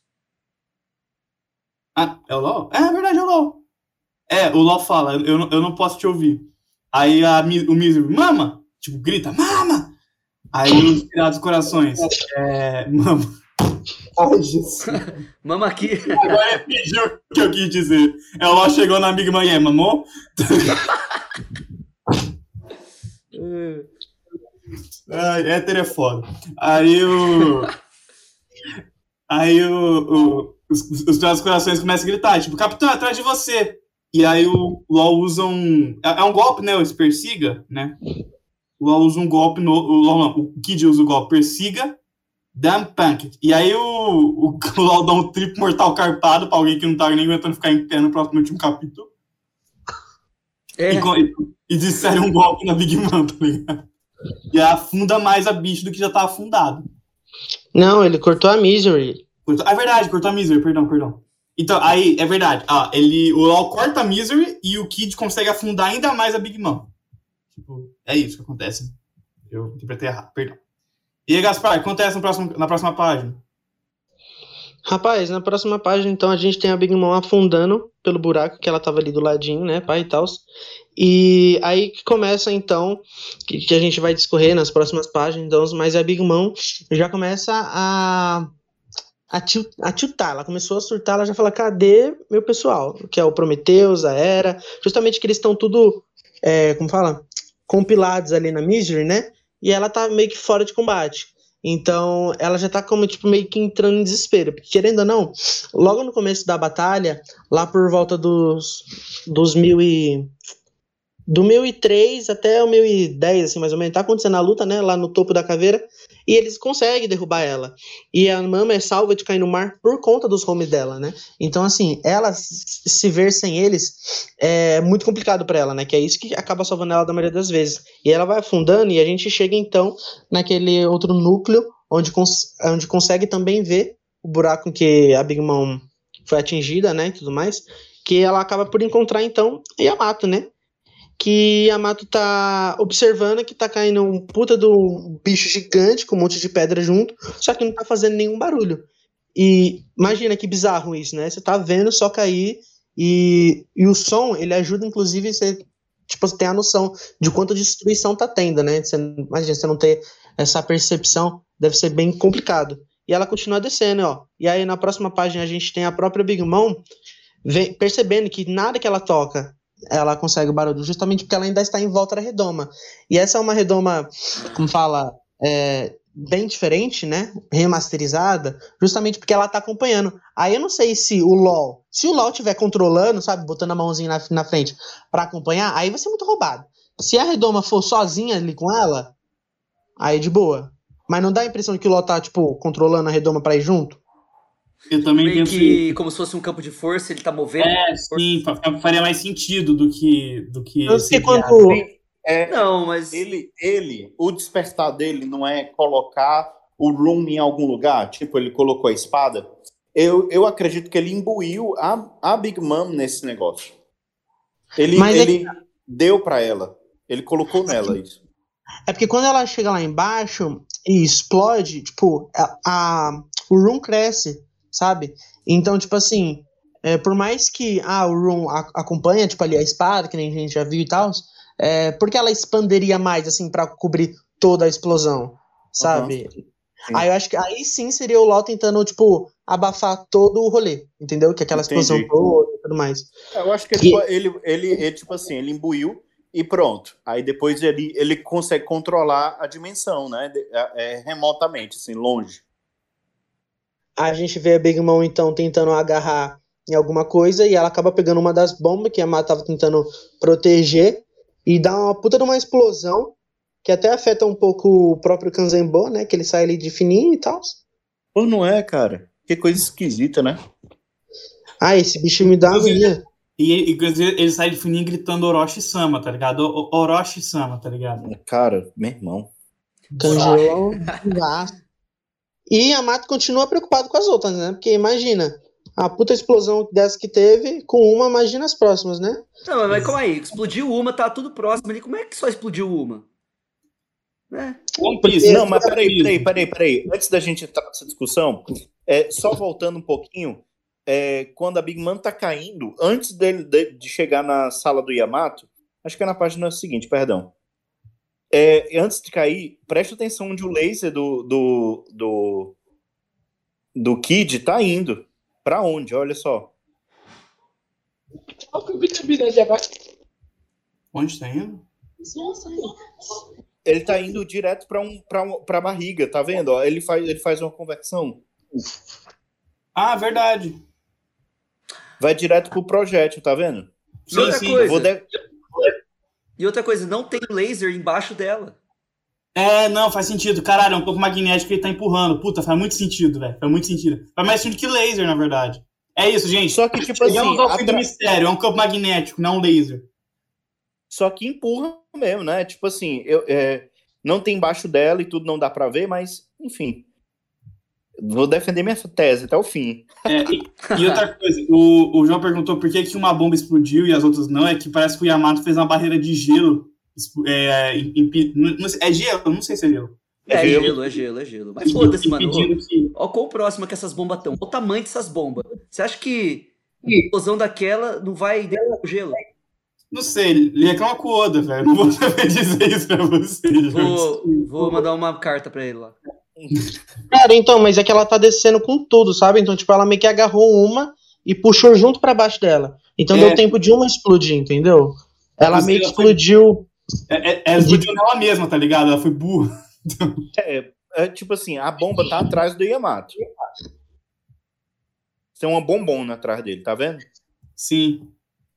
S6: Ah, é o LOL? É, é verdade, é o LOL. É, o LOL fala, eu, não- eu não posso te ouvir. Aí a, o Misery, mama! Tipo, grita, mama! Aí os pirados corações, é, mama. Ai, Jesus. [laughs]
S2: Mama aqui.
S6: Agora é pediu o que eu quis dizer. É o LOL chegou na Big Mãe, é, mamou? [laughs] Ai, hétero é foda. Aí o. Aí o, o- os, os corações começam a gritar, tipo, capitão, atrás de você. E aí o LOL usa um. É, é um golpe, né? O persiga, né? O LOL usa um golpe no. O, LOL, não, o Kid usa o golpe persiga, damn punk. E aí o, o, [laughs] LOL dá um triplo mortal carpado pra alguém que não tá nem aguentando ficar em pé no próximo último capítulo.
S2: É,
S6: E, e, e um golpe na Big Mom, tá ligado? E afunda mais a bicho do que já tá afundado.
S3: Não, ele cortou a Misery.
S6: Cortou- é verdade, cortou a Misery, perdão, perdão. Então, aí, é verdade. Ah, ele, o LOL corta a Misery e o Kid consegue afundar ainda mais a Big Mom. Tipo, é isso que acontece. Eu interpretei errado, perdão. E aí, Gaspar, acontece no próximo, na próxima página?
S3: Rapaz, na próxima página, então, a gente tem a Big Mom afundando pelo buraco que ela tava ali do ladinho, né, pai e tal. E aí que começa, então, que, que a gente vai discorrer nas próximas páginas, então, mas a Big Mom já começa a, a, til- a tiltar, ela começou a surtar, ela já fala, cadê meu pessoal? Que é o Prometheus, a Hera, justamente que eles estão tudo, é, como fala? Compilados ali na Misery, né? E ela tá meio que fora de combate. Então, ela já tá como, tipo, meio que entrando em desespero. Porque, querendo ou não, logo no começo da batalha, lá por volta dos, dos mil e... Do 1003 até o 1010, assim, mais ou menos, tá acontecendo a luta, né, lá no topo da caveira, e eles conseguem derrubar ela. E a Mama é salva de cair no mar por conta dos homes dela, né? Então, assim, ela se ver sem eles é muito complicado pra ela, né? Que é isso que acaba salvando ela da maioria das vezes. E ela vai afundando e a gente chega, então, naquele outro núcleo onde, cons onde consegue também ver o buraco em que a Big Mom foi atingida, né, e tudo mais, que ela acaba por encontrar então Yamato, né? Que Yamato tá observando que tá caindo um puta do bicho gigante com um monte de pedra junto, só que não tá fazendo nenhum barulho. E imagina que bizarro isso, né? Você tá vendo só cair e, e o som, ele ajuda inclusive você tipo, você tem a noção de quanta destruição tá tendo, né? Você, imagina, você não ter essa percepção, deve ser bem complicado. E ela continua descendo, ó. E aí na próxima página a gente tem a própria Big Mom percebendo que nada que ela toca ela consegue o barulho, justamente porque ela ainda está em volta da redoma. E essa é uma redoma, como fala, é, bem diferente, né? Remasterizada, justamente porque ela tá acompanhando. Aí eu não sei se o LoL, se o LoL estiver controlando, sabe, botando a mãozinha na, na frente pra acompanhar, aí vai ser muito roubado. Se a redoma for sozinha ali com ela, aí de boa. Mas não dá a impressão de que o LoL tá, tipo, controlando a redoma pra ir junto?
S6: Eu também
S2: Meio
S6: penso isso.
S2: que como se fosse um campo de força, ele tá movendo.
S6: É, sim, fa- fa- faria mais sentido do que do que
S3: Eu sei quando-.
S4: É,
S2: Não, mas.
S4: ele, ele, o despertar dele não é colocar o Room em algum lugar, tipo, ele colocou a espada. Eu, eu acredito que ele imbuiu a, a Big Mom nesse negócio. Ele,
S3: Mas é
S4: ele deu pra ela. Ele colocou nela isso.
S3: É porque quando ela chega lá embaixo e explode, tipo, a, a- o room cresce, sabe? Então, tipo assim, é, por mais que ah, o room a- acompanha, tipo, ali a espada, que nem a gente já viu e tal, é, por que ela expanderia mais, assim, pra cobrir toda a explosão, sabe? Aí eu acho que aí sim seria o LOL tentando, tipo, abafar todo o rolê, entendeu? Que aquela
S4: Entendi.
S3: explosão toda e tudo mais.
S4: Eu acho que
S3: E-
S4: tipo, ele, ele, ele, tipo assim, ele imbuiu e pronto. Aí depois ele, ele consegue controlar a dimensão, né? É, é, remotamente, assim, longe.
S3: A gente vê a Big Mom, então, tentando agarrar em alguma coisa e ela acaba pegando uma das bombas que a Mata tava tentando proteger e dá uma puta de uma explosão que até afeta um pouco o próprio Kanzenbo, né? Que ele sai ali de fininho e tal.
S4: Pô, não é, cara? Que coisa esquisita, né?
S3: Ah, esse bicho me dá agonia.
S6: E ele, inclusive, ele sai de fininho gritando Orochi-sama, tá ligado? O- o- Orochi-sama, tá ligado?
S4: Cara, meu irmão.
S3: Kanjiro é um gasto. E a Mata continua preocupado com as outras, né? Porque imagina, a puta explosão dessa que teve, com uma, imagina as próximas, né?
S2: Não, mas calma aí. Explodiu uma, tá tudo próximo ali. Como é que só explodiu uma? Né?
S6: One Piece.
S4: Não, mas peraí, peraí, peraí, peraí. Antes da gente entrar nessa discussão, é, só voltando um pouquinho, é, quando a Big Man tá caindo, antes dele, de, de chegar na sala do Yamato, acho que é na página seguinte, perdão. É, antes de cair, preste atenção onde o laser do, do, do, do Kid tá indo. Pra onde? Olha só.
S6: Onde tá indo?
S4: Ele tá indo direto pra, um, pra, um, pra barriga, tá vendo? Ó, ele, faz, ele faz uma conversão.
S6: Ah, verdade.
S4: Vai direto pro projétil, tá vendo?
S6: Sim,
S2: outra
S6: sim.
S2: coisa.
S4: Vou de-
S2: E outra coisa, não tem laser embaixo dela.
S6: É, não, faz sentido. Caralho, é um campo magnético que ele tá empurrando. Puta, faz muito sentido, velho. Faz muito sentido. Faz mais sentido que laser, na verdade. É isso, gente.
S4: Só que, tipo assim,
S6: Chegamos ao fim do
S4: atra-
S6: mistério. É um campo magnético, não um laser.
S4: só que empurra mesmo, né? Tipo assim, eu, é, não tem embaixo dela e tudo não dá pra ver, mas, enfim. Vou defender minha tese até o fim.
S6: É, e, e outra coisa, o, o João perguntou por que, que uma bomba explodiu e as outras não. É que parece que o Yamato fez uma barreira de gelo. É, sei- é gelo? Não sei se é gelo.
S2: É,
S4: gelo.
S2: gelo, é gelo, é gelo. Mas foda-se, mano.
S6: Que-
S2: Ó, qual o próximo que essas bombas estão? Olha o tamanho dessas bombas. Você acha que a explosão daquela não vai derrubar o gelo?
S6: Não sei, ele reclama com o Oda, velho. Não vou saber [laughs] dizer isso pra você.
S2: Vou, vou mandar uma carta pra ele lá.
S3: Cara, então, mas é que ela tá descendo com tudo, sabe? Então, tipo, ela meio que agarrou uma e puxou junto pra baixo dela. Então
S6: É.
S3: deu tempo de uma explodir, entendeu? Ela meio que
S6: ela foi-
S3: explodiu.
S6: É, é, ela explodiu nela mesma, tá ligado? Ela foi burra.
S4: É, é tipo assim, a bomba tá atrás do Yamato. Tem uma bombona atrás dele, tá vendo?
S6: Sim.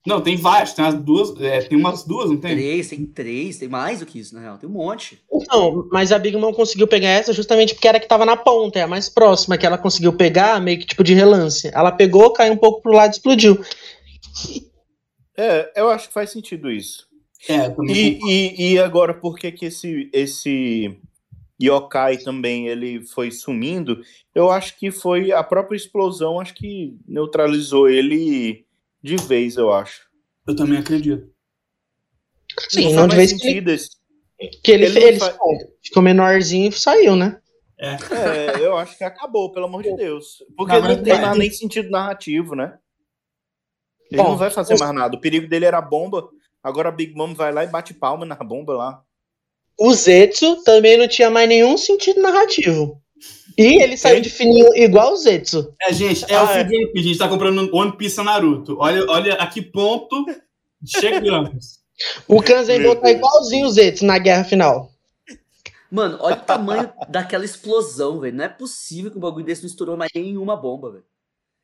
S6: Não, tem várias, tem umas duas, é, tem umas duas, não tem?
S2: Três, tem três, tem mais do que isso, na real. Tem um monte.
S3: Então, mas a Big Mom conseguiu pegar essa justamente porque era a que tava na ponta, é a mais próxima que ela conseguiu pegar, meio que tipo de relance. Ela pegou, caiu um pouco pro lado e explodiu.
S4: É, eu acho que faz sentido isso.
S6: É.
S4: E, e, e agora, por que que esse, esse yokai também ele foi sumindo? Eu acho que foi a própria explosão, acho que neutralizou ele de vez, eu acho.
S6: Eu também acredito.
S3: Sim,
S4: não
S3: não de vez que, que ele,
S4: ele
S3: ele,
S4: não faz-
S3: ficou menorzinho e saiu, né?
S4: É, eu acho que acabou, pelo amor de Deus. Porque
S6: Na
S4: não tem mais nem sentido narrativo, né? Ele
S3: Bom,
S4: não vai fazer mais nada. O perigo dele era a bomba. Agora a Big Mom vai lá e bate palma na bomba lá.
S3: O Zetsu também não tinha mais nenhum sentido narrativo. E ele saiu de fininho igual o Zetsu.
S6: É, gente, é
S4: Ah,
S6: o
S4: é.
S6: de One Piece. A gente tá comprando One Piece Naruto. Olha, olha a que ponto chegamos.
S3: O Kanzen
S4: Meu
S3: voltou
S4: Deus.
S3: igualzinho o Zetsu na guerra final.
S2: Mano, olha o tamanho daquela explosão, velho. Não é possível que um bagulho desse não estourou mais nenhuma bomba, velho.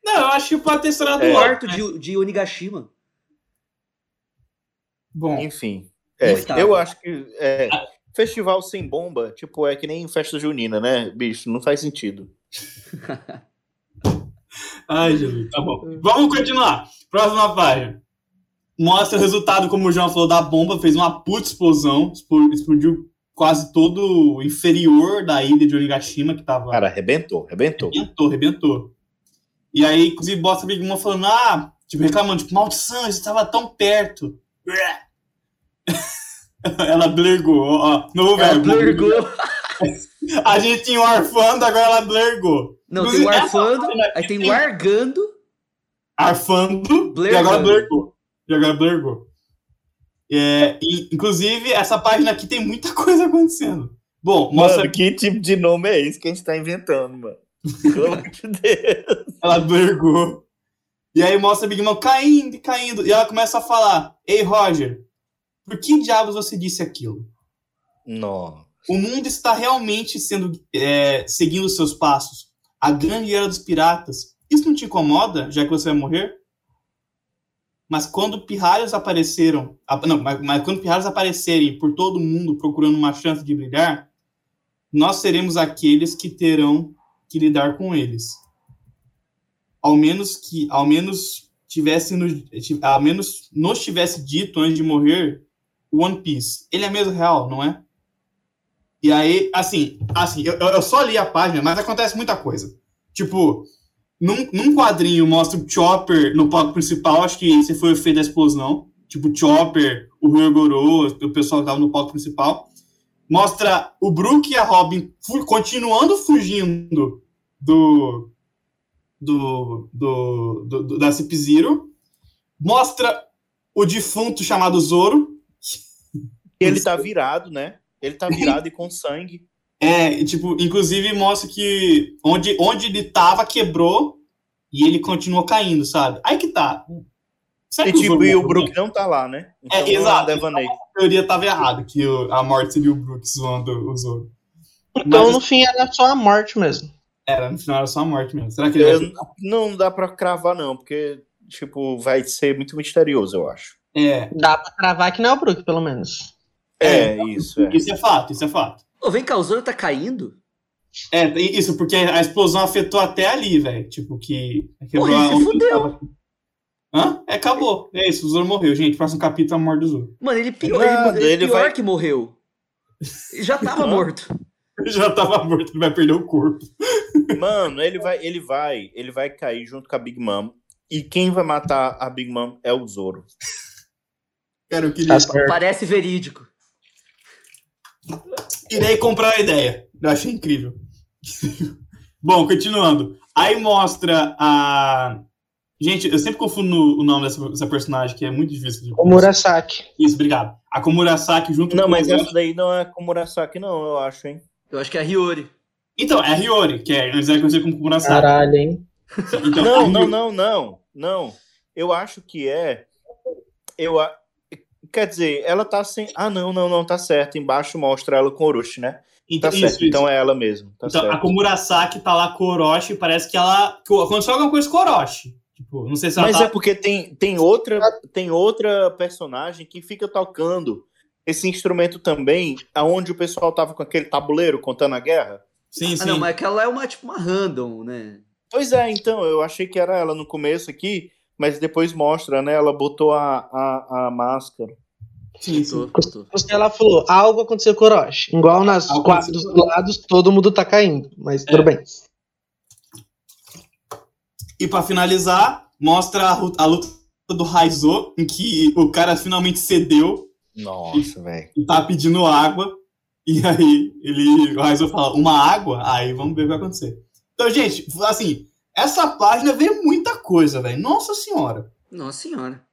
S6: Não, eu acho que pode ter estourado
S4: É.
S6: o
S2: Quarto
S6: né?
S2: de, de Onigashima.
S6: Bom,
S4: Enfim. É, eu acho que é, festival sem bomba, tipo, é que nem festa junina, né, bicho? Não faz sentido. [laughs]
S6: ai, Jesus, tá bom. Vamos continuar. Próxima página. Mostra o resultado, como o João falou, da bomba. Fez uma puta explosão. explo- Explodiu quase todo o inferior da ilha de Onigashima, que tava...
S4: Cara, arrebentou, arrebentou.
S6: Arrebentou, arrebentou. E aí, inclusive, bosta Big Mom falando, ah, tipo, reclamando, tipo, maldição, você estava tão perto. [laughs] [laughs] ela blergou, ó, novo
S2: Ela
S6: verbo.
S2: blergou. [laughs]
S6: A gente tinha o arfando, agora ela blergou.
S2: Não, tem o
S6: Inclusive,
S2: arfando,
S6: essa
S2: aí tem o argando.
S6: Arfando, e
S2: Blergando.
S6: agora blergou. E agora blergou. É, e, inclusive, essa página aqui tem muita [laughs] coisa acontecendo. Bom, mostra
S4: Mano, que tipo de nome é esse que a gente tá inventando, mano? Pelo amor de Deus.
S6: Ela blergou. E aí mostra a Big Mom caindo e caindo. E ela começa a falar: Ei, Roger, por que diabos você disse aquilo?
S4: Nossa.
S6: O mundo está realmente sendo é, seguindo os seus passos. A grande era dos piratas. Isso não te incomoda, já que você vai morrer? Mas quando pirralhos apareceram. Não, mas, mas quando pirralhos aparecerem por todo mundo procurando uma chance de brilhar, nós seremos aqueles que terão que lidar com eles. Ao menos que. Ao menos tivesse nos, ao menos nos tivesse dito antes de morrer One Piece. Ele é mesmo real, não é? E aí, assim, assim, eu, eu só li a página, mas acontece muita coisa. Tipo, num, num quadrinho mostra o Chopper no palco principal, acho que esse foi o efeito da explosão. Tipo, Chopper, o Ryogoro, o pessoal que tava no palco principal. Mostra o Brook e a Robin fu- continuando fugindo do, do, do, do, do- da Cip Zero. Mostra o defunto chamado Zoro,
S4: Ele tá virado, né? Ele tá virado e com sangue.
S6: É, e, tipo, inclusive mostra que onde, onde ele tava quebrou e ele continuou caindo, sabe? Aí que tá. Será
S4: E
S6: que
S4: tipo, e o? Brook não tá lá, né?
S6: É,
S4: não
S6: exato.
S4: devaneio.
S6: A teoria tava errada, que o- a morte seria o Brook zoando o Zoro.
S3: Então,
S6: Mas-
S3: no fim, era só a morte mesmo.
S6: Era, no final era só a morte mesmo. Será que ele
S4: Eu- não dá pra cravar, não, porque, tipo, vai ser muito misterioso, eu acho.
S6: É,
S3: Dá pra cravar que não é o Brook, pelo menos.
S4: É, isso, é.
S6: isso é fato, isso é fato.
S2: Ô, vem cá, o Zoro tá caindo?
S6: É, isso, porque a explosão afetou até ali, velho. Tipo, que. quebrou
S2: ele
S6: a-
S2: se fudeu.
S6: tava. Hã? É, acabou. É isso, o Zoro morreu, gente. Próximo capítulo é a morte do Zoro.
S2: Mano, ele pior, ele, ele
S4: ele
S2: pior
S4: vai-
S2: que morreu. Ele já tava [laughs] morto.
S6: Ele já tava morto, ele vai perder o corpo.
S4: Mano, ele vai, ele vai, ele vai cair junto com a Big Mom. E quem vai matar a Big Mom é o Zoro.
S6: Cara, eu queria.
S3: Tá.
S2: Parece verídico.
S6: Irei comprar a ideia. Eu achei incrível. Bom, continuando. Aí mostra a. Gente, eu sempre confundo o nome dessa, dessa personagem, que é muito difícil de
S3: O Murasaki.
S6: Isso, obrigado. A Komurasaki junto
S4: Não,
S6: com
S4: mas
S6: o...
S4: essa daí não é com Murasaki, não, eu acho, hein?
S2: Eu acho que é a Hiyori.
S6: Então, é a Hiyori, que é, eles é conhecido como Komurasaki.
S3: Caralho, hein?
S6: Então,
S4: Não,
S6: a
S4: não, não, não, não. Eu acho que é. Eu a- Quer dizer, ela tá sem. Ah, não, não, não, tá certo. Embaixo mostra ela com Orochi, né?
S6: Então,
S4: Tá
S6: isso,
S4: certo, então
S6: isso.
S4: é ela mesmo. Tá
S6: Então, a
S4: certo.
S6: Komurasaki tá lá com o Orochi, parece que ela. Aconteceu alguma coisa com o Orochi. Tipo, não sei se ela
S4: Mas
S6: tá...
S4: é porque tem, tem, outra, tem outra personagem que fica tocando esse instrumento também, aonde o pessoal tava com aquele tabuleiro contando a guerra.
S6: Sim,
S2: Ah,
S6: sim.
S2: não, mas aquela é uma, tipo, uma random, né?
S4: Pois é, então, eu achei que era ela no começo aqui, mas depois mostra, né? Ela botou a, a, a máscara.
S6: Sim, sim.
S2: Tô, tô.
S3: Você ela falou, algo aconteceu com o Orochi. Igual nas
S6: Algo
S3: quatro dos lados, todo mundo tá caindo. Mas tudo
S6: É.
S3: bem.
S6: E pra finalizar, mostra a, a luta do Raizo, em que o cara finalmente cedeu
S4: Nossa, velho.
S6: e tá pedindo água. E aí ele, o Raizo fala, uma água? Aí vamos ver o que vai acontecer. Então, gente, assim, essa página vem muita coisa, velho. Nossa senhora.
S2: Nossa senhora.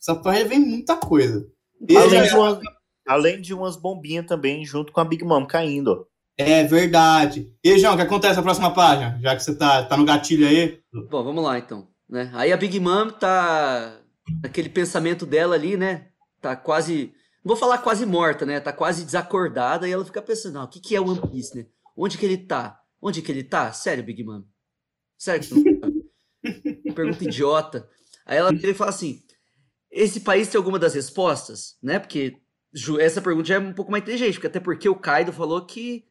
S6: Essa página vem muita coisa.
S4: Além,
S6: Ele-
S4: de uma- além de umas bombinhas também, junto com a Big Mom caindo. ó.
S6: É verdade. E, João, o que acontece na próxima página? Já que você tá, tá no gatilho aí.
S2: Bom, vamos lá então. Né? Aí a Big Mom tá. Aquele pensamento dela ali, né? Tá quase. Não vou falar quase morta, né? Tá quase desacordada e ela fica pensando: não, o que, que é o One Piece, né? Onde que ele tá? Onde que ele tá? Sério, Big Mom? Sério que você não sabe? [laughs] Pergunta idiota. Aí ela vira e fala assim: esse país tem alguma das respostas, né? Porque essa pergunta já é um pouco mais inteligente, porque até porque o Kaido falou que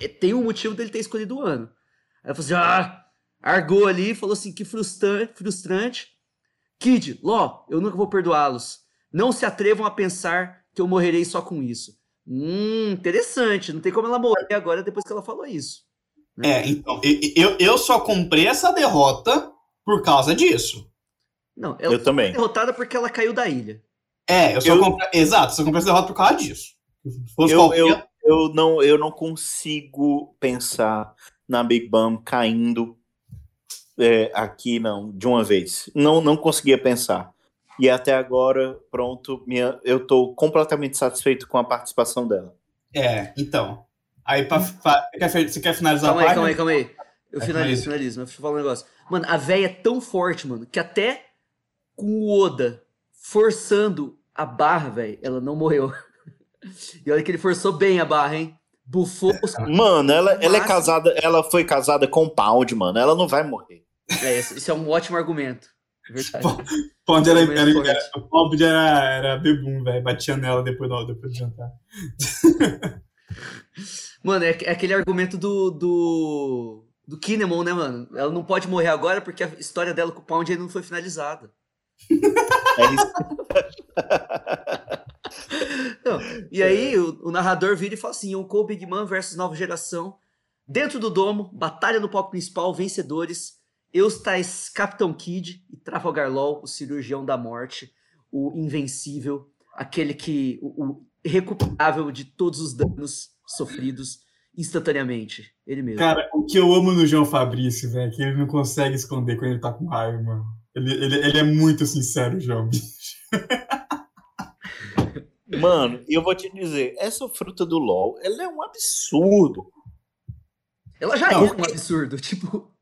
S2: eh, tem um motivo dele ter escolhido o ano. Aí ela falou assim: ah, argou ali e falou assim: que frustrante, frustrante. Kid, Ló, eu nunca vou perdoá-los. Não se atrevam a pensar que eu morrerei só com isso. Hum, interessante. Não tem como ela morrer agora depois que ela falou isso.
S6: É, então, eu, eu só comprei essa derrota por causa disso.
S2: Não, ela
S4: Eu também.
S2: foi derrotada porque ela caiu da ilha.
S6: É, eu só
S4: Eu-
S6: comprei. Exato, só comprei essa derrota por causa disso.
S4: Eu,
S6: qualquer-
S4: eu, eu, não, eu não consigo pensar na Big Bang caindo é, aqui, não, de uma vez. Não, não conseguia pensar. E até agora, pronto, minha, eu tô completamente satisfeito com a participação dela.
S6: É, então. Aí, pra, pra- você, quer, você quer finalizar
S2: Calma
S6: a
S2: aí,
S6: página?
S2: calma aí, calma aí. Eu
S6: Vai,
S2: finalizo, finalizo, mas deixa eu falar um negócio. Mano, a véia é tão forte, mano, que até com o Oda forçando a barra, velho, ela não morreu. [laughs] E olha que ele forçou bem a barra, hein? Bufou os...
S4: Mano, ela, ela é casada, ela foi casada com o Pound, mano. Ela não vai morrer.
S2: É, esse esse é um ótimo argumento. É verdade.
S6: Pode era, era, era, o Pond era, era bebum, velho. Batia nela depois do, depois do jantar. [laughs]
S2: Mano, é, é aquele argumento do, do. do Kinemon, né, mano? Ela não pode morrer agora porque a história dela com o Pound ainda não foi finalizada.
S4: É isso.
S2: Não, E aí o, o narrador vira e fala assim: Yonkou Big Man versus nova geração. Dentro do domo, batalha no palco principal, vencedores. Eustais Capitão Kid e Trafalgar Law, o cirurgião da morte, o invencível, aquele que. o, o recuperável de todos os danos sofridos instantaneamente. Ele mesmo.
S6: Cara, o que eu amo no João Fabrício, velho, é que ele não consegue esconder quando ele tá com raiva, mano. Ele, ele, ele é muito sincero, João.
S4: Mano, eu vou te dizer, essa fruta do LOL, ela é um absurdo.
S2: Ela já
S6: Não,
S2: é um absurdo. Tipo,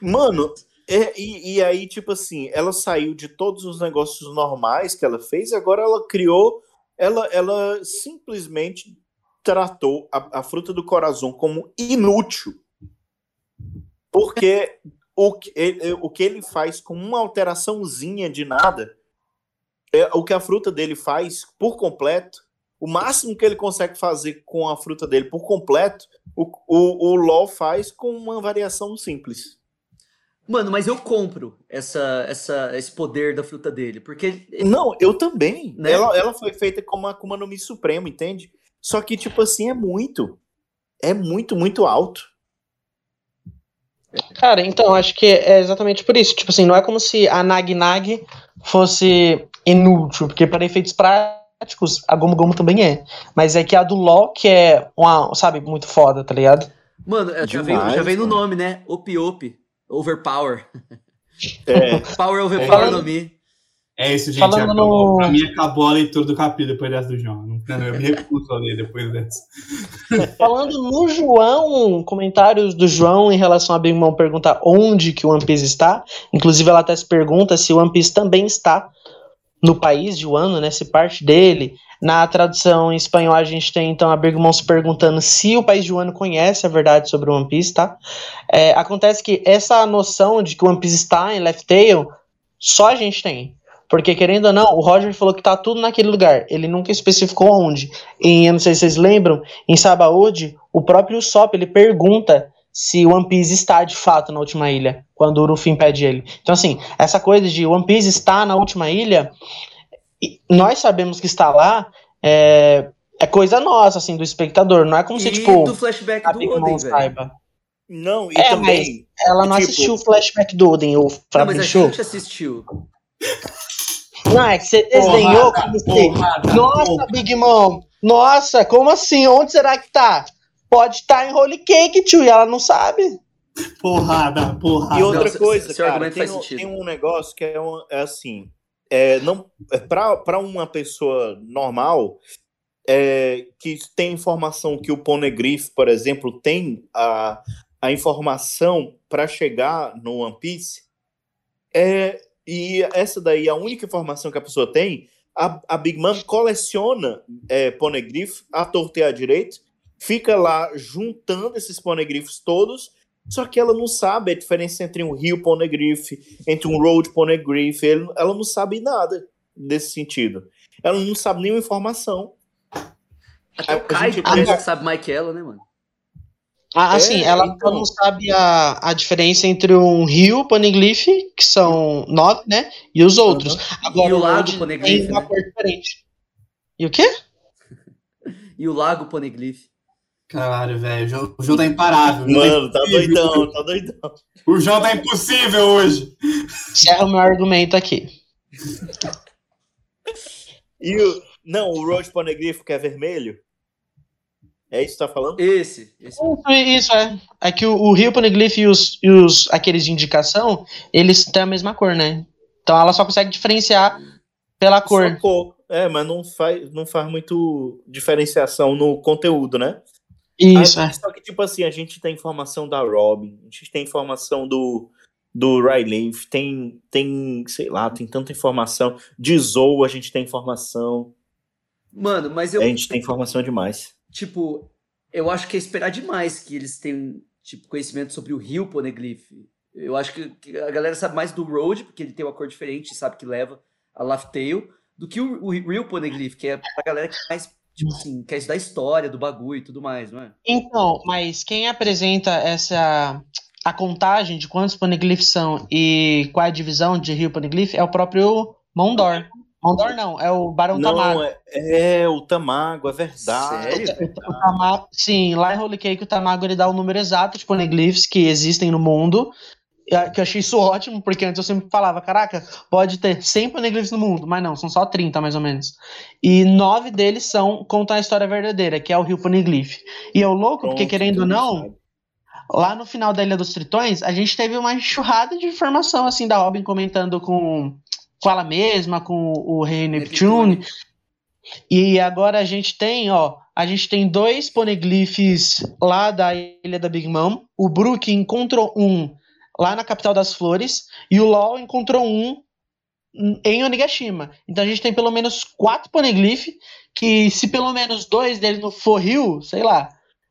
S4: Mano, é- e, e aí, tipo assim, ela saiu de todos os negócios normais que ela fez, e agora ela criou, ela, ela simplesmente tratou a, a fruta do coração como inútil. Porque o que, ele, o que ele faz com uma alteraçãozinha de nada, é o que a fruta dele faz por completo, o máximo que ele consegue fazer com a fruta dele por completo, o, o, o LOL faz com uma variação simples.
S2: mano, mas eu compro essa, essa, esse poder da fruta dele. Porque
S4: Não, eu também.
S2: Né?
S4: Ela, ela foi feita como a Akuma no Mi Supremo, entende? Só que, tipo assim, é muito. É muito, muito alto.
S3: Cara, então, acho que é exatamente por isso. Tipo assim, não é como se a Nag Nag fosse inútil, porque para efeitos práticos, a Gomu Gomu também é. Mas é que a do LoL, que é uma, sabe, muito foda, tá ligado?
S2: Mano, já
S4: Demais,
S2: veio, já veio no nome, né? Op Op. Overpower.
S4: É, [laughs]
S2: Power Overpower
S3: Falando-
S2: no Mi.
S6: É isso, gente.
S3: Falando
S6: acabou.
S3: no-
S6: Pra mim acabou a leitura do capítulo depois dessa do João. Não, eu me recuso a ler depois dessa. [laughs]
S3: Falando no João, comentários do João em relação a Big Mom perguntar onde que o One Piece está. Inclusive, ela até se pergunta se o One Piece também está no país de Wano, né? Se parte dele. Na tradução em espanhol, a gente tem então a Mom se perguntando se o país de Wano conhece a verdade sobre o One Piece, tá? É, acontece que essa noção de que o One Piece está em Left Tail, só a gente tem. Porque, querendo ou não, o Roger falou que tá tudo naquele lugar. Ele nunca especificou onde. E eu não sei se vocês lembram, em Sabaody, o próprio Usopp, ele pergunta se One Piece está de fato na última ilha, quando o Luffy impede ele. Então, assim, essa coisa de One Piece está na última ilha, nós sabemos que está lá, é, é coisa nossa, assim, do espectador. Não é como se,
S2: E
S3: tipo,
S2: do flashback
S3: a
S2: do
S3: Big
S2: Oden,
S3: Mom saiba.
S4: não, e
S3: É,
S4: também.
S3: Ela não
S4: Tipo-
S3: assistiu o flashback do Oden, o
S2: Não,
S3: Fábio
S2: mas a gente assistiu.
S3: Não, é que você desenhou
S6: Porrada,
S3: como você.
S6: porrada,
S3: Nossa,
S6: porra.
S3: Big Mom! Nossa, como assim? Onde será que tá? Pode estar em Holy Cake, tio, e ela não sabe.
S6: Porrada, porrada.
S4: E outra
S2: Não,
S4: coisa,
S2: seu
S4: cara, tem
S2: faz
S4: um, tem um negócio que é, um- é assim, é, não, é pra, pra uma pessoa normal, é, que tem informação que o Poneglyph, por exemplo, tem a, a informação para chegar no One Piece, é, e essa daí, a única informação que a pessoa tem, a, a Big Mom coleciona é, Poneglyph à torta e à direita, fica lá juntando esses Poneglyphs todos, só que ela não sabe a diferença entre um rio Poneglyph, entre um road Poneglyph, ele- ela não sabe nada desse sentido. Ela não sabe nenhuma informação.
S2: Até
S4: A-
S2: o
S4: a
S2: Kaido
S4: gente
S2: que sabe mais que ela, né, mano?
S3: Ah,
S4: É,
S3: assim, ela
S4: então.
S3: não sabe a, a diferença entre um rio Poneglyph, que são nove, né? E os outros. Agora,
S2: E o lago Poneglyph,
S3: tem uma
S2: né?
S3: cor diferente. E o quê? [laughs]
S2: E o Lago Poneglyph.
S6: Caralho, velho. O João- O João tá imparável.
S4: Mano, tá
S6: impossível.
S4: doidão, tá doidão.
S6: O João tá impossível hoje.
S3: Encerra o meu argumento aqui.
S4: E o. Não, o road Poneglyph que é vermelho? É isso que você tá falando?
S2: Esse. esse.
S3: Isso, é. É que o, o rio Poneglyph e os, e os aqueles de indicação, eles têm a mesma cor, né? Então ela só consegue diferenciar pela cor.
S4: Só cor. É, mas não faz, não faz muito diferenciação no conteúdo, né?
S3: Isso,
S4: Ah,
S3: é.
S4: Só que, tipo assim, a gente tem informação da Robin, a gente tem informação do, do Ryleaf, tem, tem, sei lá, tem tanta informação. De Zou a gente tem informação.
S2: Mano, mas eu.
S4: A gente tem informação demais.
S2: Tipo, eu acho que é esperar demais que eles tenham, tipo, conhecimento sobre o rio Poneglyph. Eu acho que, a galera sabe mais do Road, porque ele tem uma cor diferente, sabe que leva a Laugh Tale, do que o, o Real Poneglyph, que é pra galera que mais, tipo assim, quer estudar a história do bagulho e tudo mais, não é?
S3: Então, mas quem apresenta essa a contagem de quantos poneglyphs são e qual é a divisão de rio poneglyph é o próprio Mondor. Mondor não, é o Barão Tamago.
S4: Não, é, é o Tamago, é verdade.
S2: Sério?
S3: O Tamago- sim, lá em Holy Cake o Tamago ele dá o número exato de poneglyphs que existem no mundo. Que eu achei isso ótimo, porque antes eu sempre falava, caraca, pode ter 100 poneglyphs no mundo, mas não, são só 30 mais ou menos. E nove deles são contam a história verdadeira, que é o rio poneglyph. E é o louco, porque
S4: Pronto,
S3: querendo ou não,
S4: sabe.
S3: lá no final da Ilha dos Tritões, a gente teve uma enxurrada de informação, assim, da Robin comentando com, com ela mesma, com o Rei Neptune. E agora a gente tem, ó, a gente tem dois poneglyphs lá da Ilha da Big Mom. O Brook encontrou um lá na capital das flores e o LOL encontrou um em Onigashima. Então a gente tem pelo menos quatro poneglyphs que se pelo menos dois deles não for rio, sei lá,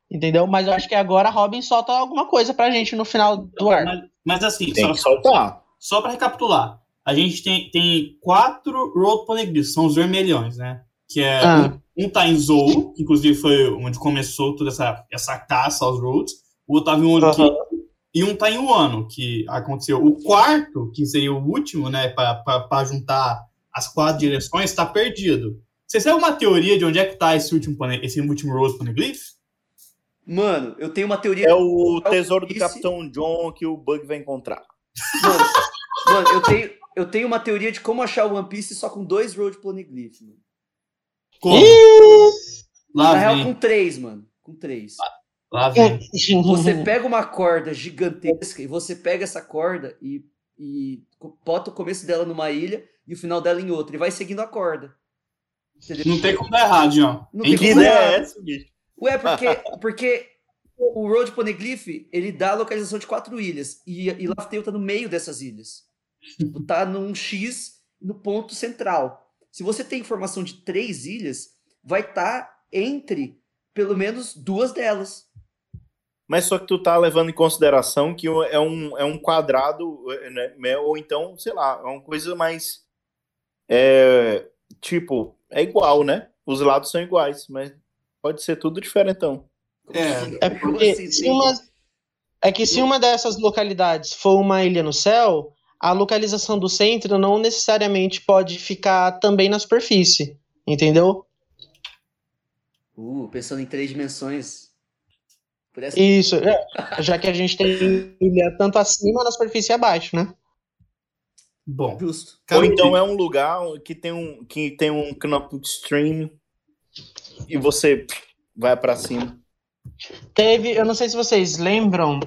S3: Entendeu? Mas eu acho que agora a Robin solta alguma coisa pra gente no final do ar.
S6: Mas, mas assim,
S4: Tem
S6: só,
S4: que soltar.
S6: só pra recapitular. A gente tem, tem quatro Road Poneglyphs, são os vermelhões, né? Que é
S3: Ah.
S6: um, um tá em Zou, que inclusive foi onde começou toda essa, essa caça aos Roads. O outro tava em
S3: Aham.
S6: e um tá em Wano, que aconteceu. O quarto, que seria o último, né, pra, pra, pra juntar as quatro direções, tá perdido. Vocês têm alguma teoria de onde é que tá esse último, esse último Road Poneglyph?
S2: Mano, eu tenho uma teoria.
S4: É o
S2: É o
S4: tesouro do Capitão John que o Bug vai encontrar.
S2: Mano, mano, eu, tenho, eu tenho uma teoria de como achar o One Piece só com dois Road Poneglyph, mano.
S6: Como?
S2: Na
S6: Lá
S2: real,
S6: vem.
S2: com três, mano. Com três.
S6: Lá vem. [laughs]
S2: Você pega uma corda gigantesca e você pega essa corda e, e bota o começo dela numa ilha e o final dela em outra. E vai seguindo a corda. Entendeu?
S6: Não tem como dar errado, João.
S2: Não
S6: É
S2: tem
S4: Que
S2: como dar.
S4: é essa, bicho?
S2: Ué, porque, porque o Road Poneglyph, ele dá a localização de quatro ilhas. E, e Laughtale tá no meio dessas ilhas. Tipo, tá num X no ponto central. Se você tem informação de três ilhas, vai estar entre pelo menos duas delas.
S4: Mas só que tu tá levando em consideração que é um, é um quadrado, né? Ou então, sei lá, é uma coisa mais. É, tipo, é igual, né? Os lados são iguais, mas pode ser tudo diferentão.
S6: É.
S2: assim?
S3: É porque
S2: assim?
S3: se uma, é que se uma dessas localidades for uma ilha no céu, a localização do centro não necessariamente pode ficar também na superfície, entendeu?
S2: Uh, pensando em três dimensões. Essa...
S3: Isso, é, já que a gente tem ilha tanto acima na superfície e abaixo, né?
S6: Bom.
S2: Justo.
S4: Ou então é um lugar que tem um, que tem um knop stream e você vai pra cima.
S3: Teve, eu não sei se vocês lembram,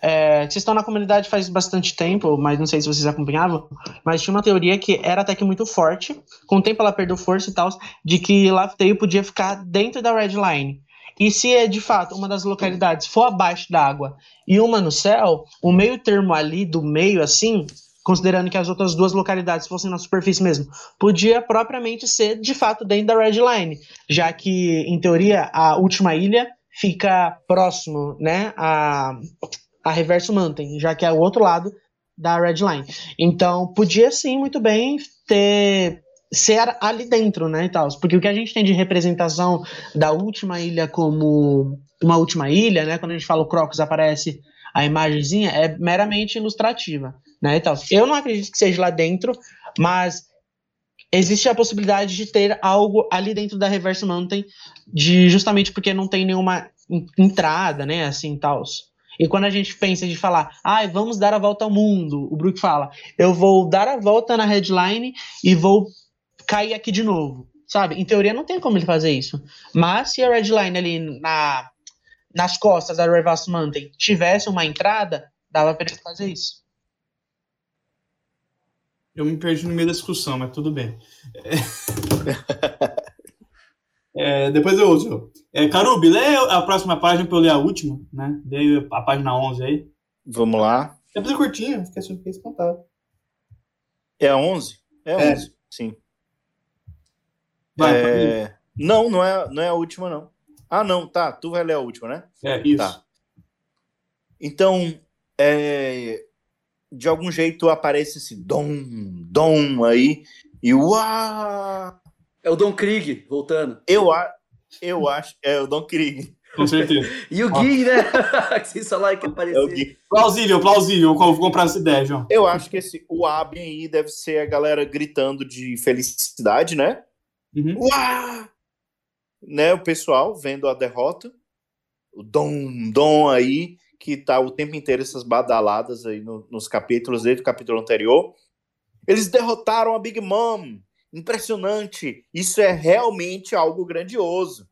S3: é, vocês estão na comunidade faz bastante tempo, mas não sei se vocês acompanhavam, mas tinha uma teoria que era até que muito forte, com o tempo ela perdeu força e tal, de que Laughtale podia ficar dentro da Red Line. E se é de fato uma das localidades for abaixo da água e uma no céu, o meio termo ali do meio, assim, considerando que as outras duas localidades fossem na superfície mesmo, podia propriamente ser de fato dentro da Red Line, já que, em teoria, a última ilha fica próximo, né, a, a Reverso Mountain, já que é o outro lado da Red Line. Então, podia sim, muito bem, ter ser ali dentro, né, e tal. Porque o que a gente tem de representação da última ilha como uma última ilha, né, quando a gente fala o Crocus aparece a imagenzinha, é meramente ilustrativa, né, e tal. Eu não acredito que seja lá dentro, mas existe a possibilidade de ter algo ali dentro da Reverse Mountain, de justamente porque não tem nenhuma en- entrada, né, assim, tal. E quando a gente pensa de falar, ai, vamos dar a volta ao mundo, o Brook fala, eu vou dar a volta na headline e vou cair aqui de novo, sabe? Em teoria não tem como ele fazer isso. Mas se a headline ali na, nas costas da Reverse Mountain tivesse uma entrada, dava pra ele fazer isso.
S6: Eu me perdi no meio da discussão, mas tudo bem. [laughs] É, depois eu uso. É, Carubi, lê a próxima página pra eu ler a última, né? Dei a página 11 aí.
S4: Vamos lá.
S6: É curtinho, fiquei fiquei espantado.
S4: É a 11? É a
S6: É.
S4: 11, sim.
S6: Vai,
S4: É, Não, não é, não é a última, não. Ah, não, tá. Tu vai ler a última, né?
S6: é isso.
S4: Tá. Então, é, de algum jeito aparece esse dom, dom aí, e uau!
S2: É o Don Krieg voltando.
S4: Eu, a- eu acho. É o Don Krieg.
S6: Com certeza. [laughs]
S2: E o Gui, né? [laughs] que vocês falaram que ia
S4: É
S6: plausível, plausível. Eu vou comprar essa ideia, João.
S4: Eu acho que esse o Abin aí deve ser a galera gritando de felicidade, né?
S6: Uhum.
S4: Uau! Né, o pessoal vendo a derrota. O Dom, Dom aí, que tá o tempo inteiro essas badaladas aí no- nos capítulos, desde o capítulo anterior. Eles derrotaram a Big Mom. Impressionante. Isso é realmente algo grandioso.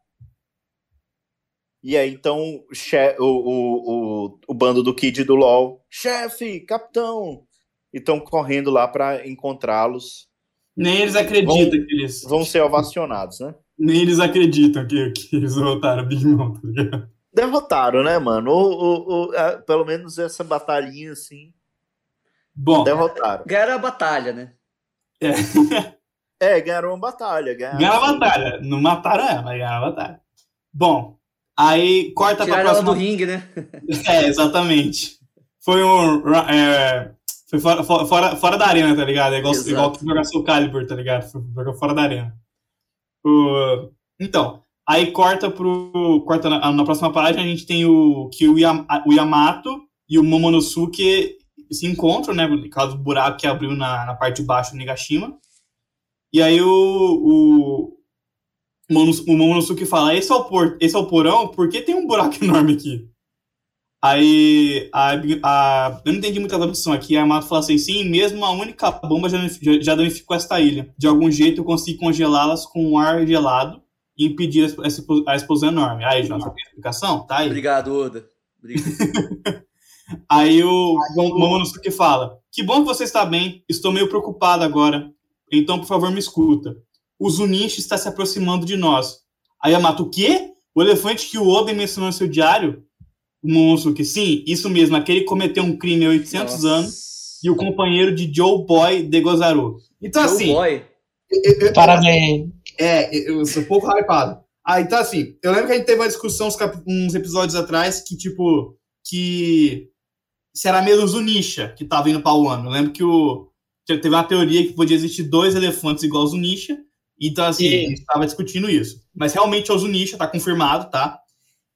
S4: E aí, então, o, o, o, o, o bando do Kid do LOL. Chefe, capitão! E estão correndo lá para encontrá-los.
S6: Nem eles acreditam que eles.
S4: Vão ser ovacionados, né?
S6: Nem eles acreditam que, que eles derrotaram o Big Mom, tá ligado?
S4: Derrotaram, né, mano? O, o, o- é, pelo menos essa batalhinha, assim,
S6: Bom,
S4: derrotaram.
S2: Ganharam a batalha, né?
S4: É, [laughs] ganharam uma batalha. Ganharam,
S6: ganharam a batalha. Não mataram ela, mas ganharam a batalha. Bom, aí corta pra
S2: Tiraram ela do
S6: próxima.
S2: ringue, né? [laughs]
S6: É, exatamente. Foi um. é, foi fora, fora- fora, da arena, tá ligado? É igual,
S2: Exato.
S6: igual que jogar Soul Calibur, tá ligado? Foi, foi fora da arena. O- então, aí corta pro. Corta na, na próxima página, a gente tem o. Que o, Yam- o Yamato e o Momonosuke se encontram, né? Por causa do buraco que abriu na, na parte de baixo do Nigashima. E aí o. o o Monos- o Momonosuke fala, esse é o, por, esse é o porão, por que tem um buraco [laughs] enorme aqui? Aí, a, a- eu não entendi muita tradução aqui, a Yamato fala assim, sim, mesmo a única bomba já, já, já danificou esta ilha. De algum jeito eu consegui congelá-las com um ar gelado e impedir a, explosão enorme. Aí, João, você tem explicação? Tá aí.
S2: Obrigado, Oda. Obrigado. [laughs]
S6: Aí o Mom- Momonosuke fala: Que bom que você está bem, estou meio preocupado agora. Então, por favor, me escuta. O Zunisha está se aproximando de nós. Aí Yamato, o quê? O elefante que o Oden mencionou no seu diário? O Momonosuke, sim, isso mesmo, aquele que cometeu um crime há 800
S2: Nossa.
S6: anos e o companheiro de Joe Boy de Gozaru. Então,
S2: Joe
S6: assim,
S2: Boy.
S6: Eu- [laughs]
S3: Parabéns.
S6: é, eu sou um pouco hypado. Ah, então assim, eu lembro que a gente teve uma discussão uns, uns episódios atrás que, tipo, que se era mesmo o Zunisha que tava indo pra Wano. Eu lembro que o teve uma teoria que podia existir dois elefantes igual ao Zunisha. Então, assim,
S3: Sim.
S6: a gente tava discutindo isso. Mas realmente é o Zunisha, tá confirmado, tá?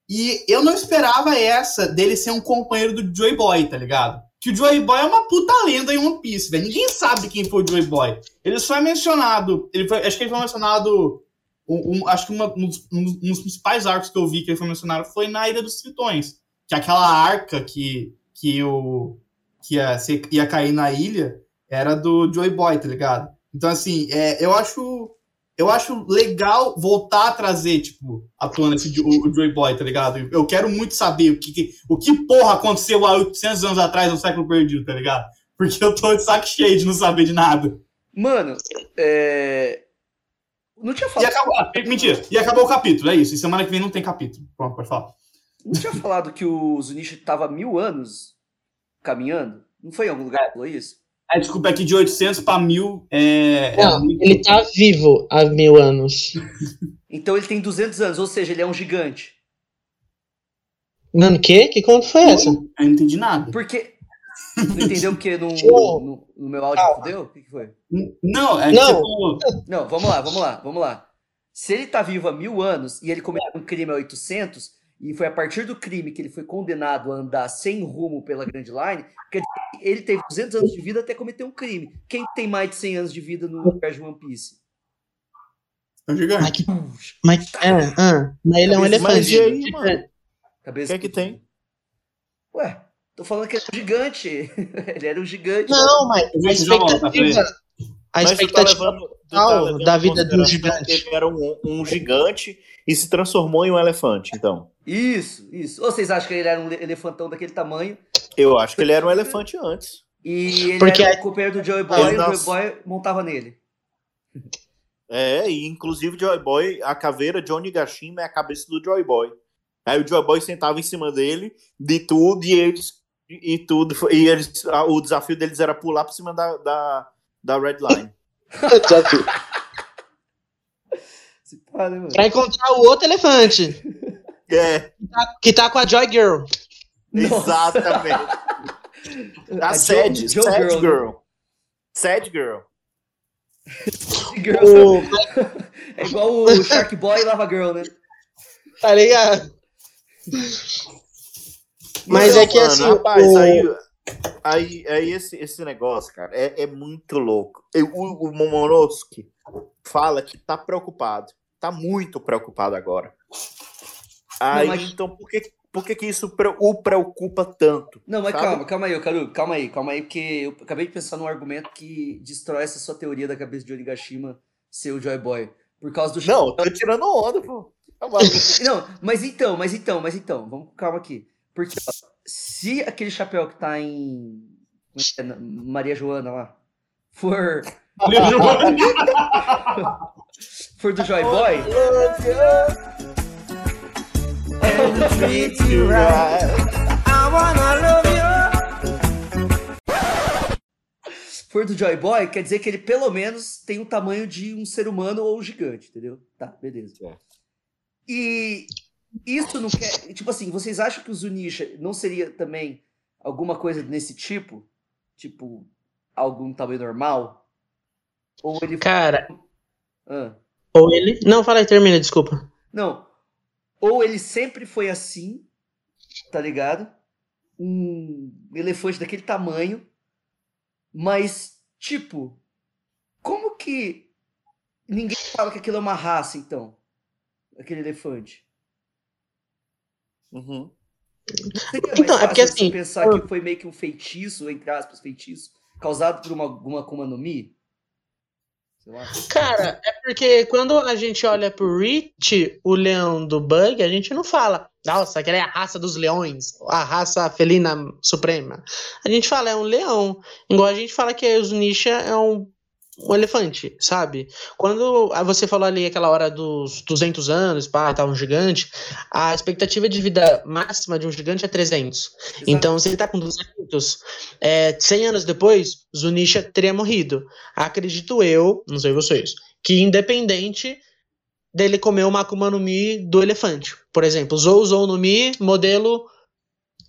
S6: E eu não esperava essa dele ser um companheiro do Joy Boy, tá ligado? Que o Joy Boy é uma puta lenda em One Piece, velho. Ninguém sabe quem foi o Joy Boy. Ele só é mencionado. Ele foi, acho que ele foi mencionado. um- um- acho que uma- um, dos, um dos principais arcos que eu vi que ele foi mencionado foi na Ilha dos Tritões. Que é aquela arca que, que, o, que ia, ia cair na ilha era do Joy Boy, tá ligado? Então, assim, é, eu acho. Eu acho legal voltar a trazer, tipo, à tona esse, o, o Joy Boy, tá ligado? Eu quero muito saber o que, que- o que porra aconteceu há 800 anos atrás no século perdido, tá ligado? Porque eu tô de saco cheio de não saber de nada.
S2: Mano, é. Não tinha
S6: E
S2: falado,
S6: acabou. ah, mentira. E acabou o capítulo, é isso. E semana que vem não tem capítulo. Pronto, pode falar.
S2: não tinha falado que o Zunisha tava mil anos caminhando? Não foi em algum lugar que falou isso?
S6: É, desculpa, é que de 800 pra 1000 é.
S3: Não, ele tá vivo há mil anos. [laughs]
S2: Então ele tem 200 anos, ou seja, ele é um gigante.
S3: Mano, o quê? Que conta foi essa?
S6: Eu não entendi nada.
S2: Porque. [laughs] Não entendeu porque no, no, no meu áudio fudeu? O que, que foi?
S6: Não, é
S3: Não.
S6: falou-
S2: Não, vamos lá, vamos lá, vamos lá. Se ele tá vivo há mil anos e ele cometeu um crime há 800, e foi a partir do crime que ele foi condenado a andar sem rumo pela Grand Line, quer dizer, que ele teve 200 anos de vida até cometer um crime. Quem tem mais de 100 anos de vida no universo de One Piece?
S6: É um gigante.
S3: Mas, mas, é, ah, mas ele é um
S2: Mas
S3: elefante.
S4: e aí, mano? O
S2: Cabeça.
S4: que é que tem?
S2: Ué, tô falando que ele é um gigante. [laughs] ele era um gigante.
S3: Não, mas a
S6: tá,
S3: expectativa, a
S4: Mas tá
S3: expectativa
S4: levando, tu
S3: total
S4: tá levando
S3: da
S4: em
S3: vida de um
S4: consideração
S3: gigante.
S4: Ele era um, um gigante e se transformou em um elefante, então.
S2: Isso, isso. Ou vocês acham que ele era um le- elefantão daquele tamanho?
S4: Eu acho que ele era um elefante antes.
S2: E ele
S3: Porque
S2: era o companheiro do Joey Boy e o Joey
S4: nasce-
S2: Boy montava nele.
S4: É, e inclusive Joy Boy, a caveira Johnny Gashima é a cabeça do Joy Boy. Aí o Joy Boy sentava em cima dele, de tudo, e eles. E, tudo. E eles, a- o desafio deles era pular por cima da, da, da Red Line. [laughs]
S2: Né?
S3: Pra encontrar o outro elefante, [laughs]
S4: É,
S3: que tá com a Joy Girl.
S4: Exatamente. [laughs] A,
S2: A
S4: Sad,
S2: Jo- Jo
S4: Sad
S2: Girl,
S4: Girl.
S2: né?
S4: Sad Girl. [laughs]
S2: Girl.
S3: O, [laughs]
S2: É igual o Shark Boy e Lava Girl, né?
S3: tá ligado? Mas
S4: Então,
S3: é que
S4: mano,
S3: assim,
S4: Rapaz,
S3: o-
S4: aí, aí, aí esse, esse negócio, cara, é, é muito louco. Eu- o, o Momonosuke fala que tá preocupado. Tá muito preocupado agora. Aí,
S2: mas-
S4: então, por que, por que, que isso pre- o preocupa tanto?
S2: Não, mas
S4: Sabe?
S2: calma, calma aí, ô Caru, calma aí, calma aí, porque eu acabei de pensar num argumento que destrói essa sua teoria da cabeça de Onigashima ser o Joy Boy. Por causa do
S4: Não, eu tô tirando onda, pô. Tá. [laughs]
S2: Não, mas então, mas então, mas então, vamos com calma aqui. Porque ó, se aquele chapéu que tá em como é que é? Maria Joana lá for [laughs] for do Joy Boy, [laughs]
S7: I wanna love you.
S2: for do Joy Boy, quer dizer que ele pelo menos tem o tamanho de um ser humano ou um gigante, entendeu? Tá, beleza.
S4: Certo.
S2: E isso não quer. Tipo assim, vocês acham que o Zunisha não seria também alguma coisa nesse tipo? Tipo, algum tamanho normal? Ou ele.
S3: Cara,
S2: Ah.
S3: ou ele. Não, fala aí, termina, desculpa.
S2: Não. Ou ele sempre foi assim, tá ligado? Um elefante daquele tamanho, mas, tipo, como que ninguém fala que aquilo é uma raça, então? aquele elefante?
S4: Uhum.
S3: Então, é porque assim,
S2: pensar que foi meio que um feitiço, entre aspas, feitiço, causado por uma, alguma Akuma no Mi?
S3: Cara, é porque quando a gente olha pro Rich, o leão do Bug, a gente não fala, nossa, aquela é a raça dos leões, a raça felina suprema. A gente fala, é um leão. Igual a gente fala que o Zunisha é um, um elefante, sabe? Quando você falou ali aquela hora dos 200 anos, pá, tá um gigante, a expectativa de vida máxima de um gigante é 300. Então, se ele tá com 200, é, 100 anos depois, Zunisha teria morrido. Acredito eu, não sei vocês, que independente dele comer uma Akuma no Mi do elefante. Por exemplo, Zou Zou no Mi, modelo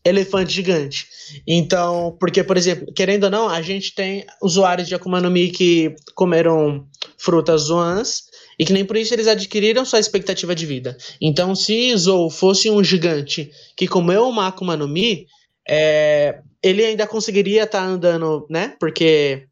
S3: elefante gigante. Então, porque, por exemplo, querendo ou não, a gente tem usuários de Akuma no Mi que comeram frutas zoans e que nem por isso eles adquiriram sua expectativa de vida. Então, se Zou fosse um gigante que comeu uma Akuma no Mi, é, ele ainda conseguiria estar andando, né? Porque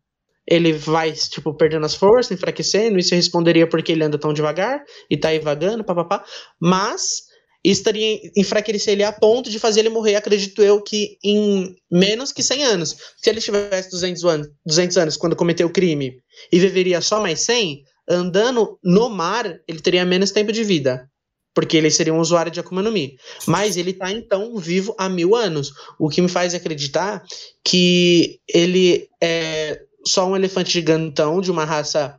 S3: ele vai, tipo, perdendo as forças, enfraquecendo, isso responderia porque ele anda tão devagar e tá aí vagando, papapá. Mas isso estaria enfraquecer ele a ponto de fazer ele morrer, acredito eu, que em menos que 100 anos. Se ele tivesse 200 anos, 200 anos quando cometeu o crime e viveria só mais 100, andando no mar, ele teria menos tempo de vida. Porque ele seria um usuário de Akuma no Mi. Mas ele tá, então, vivo há mil anos. O que me faz acreditar que ele é só um elefante gigantão de uma raça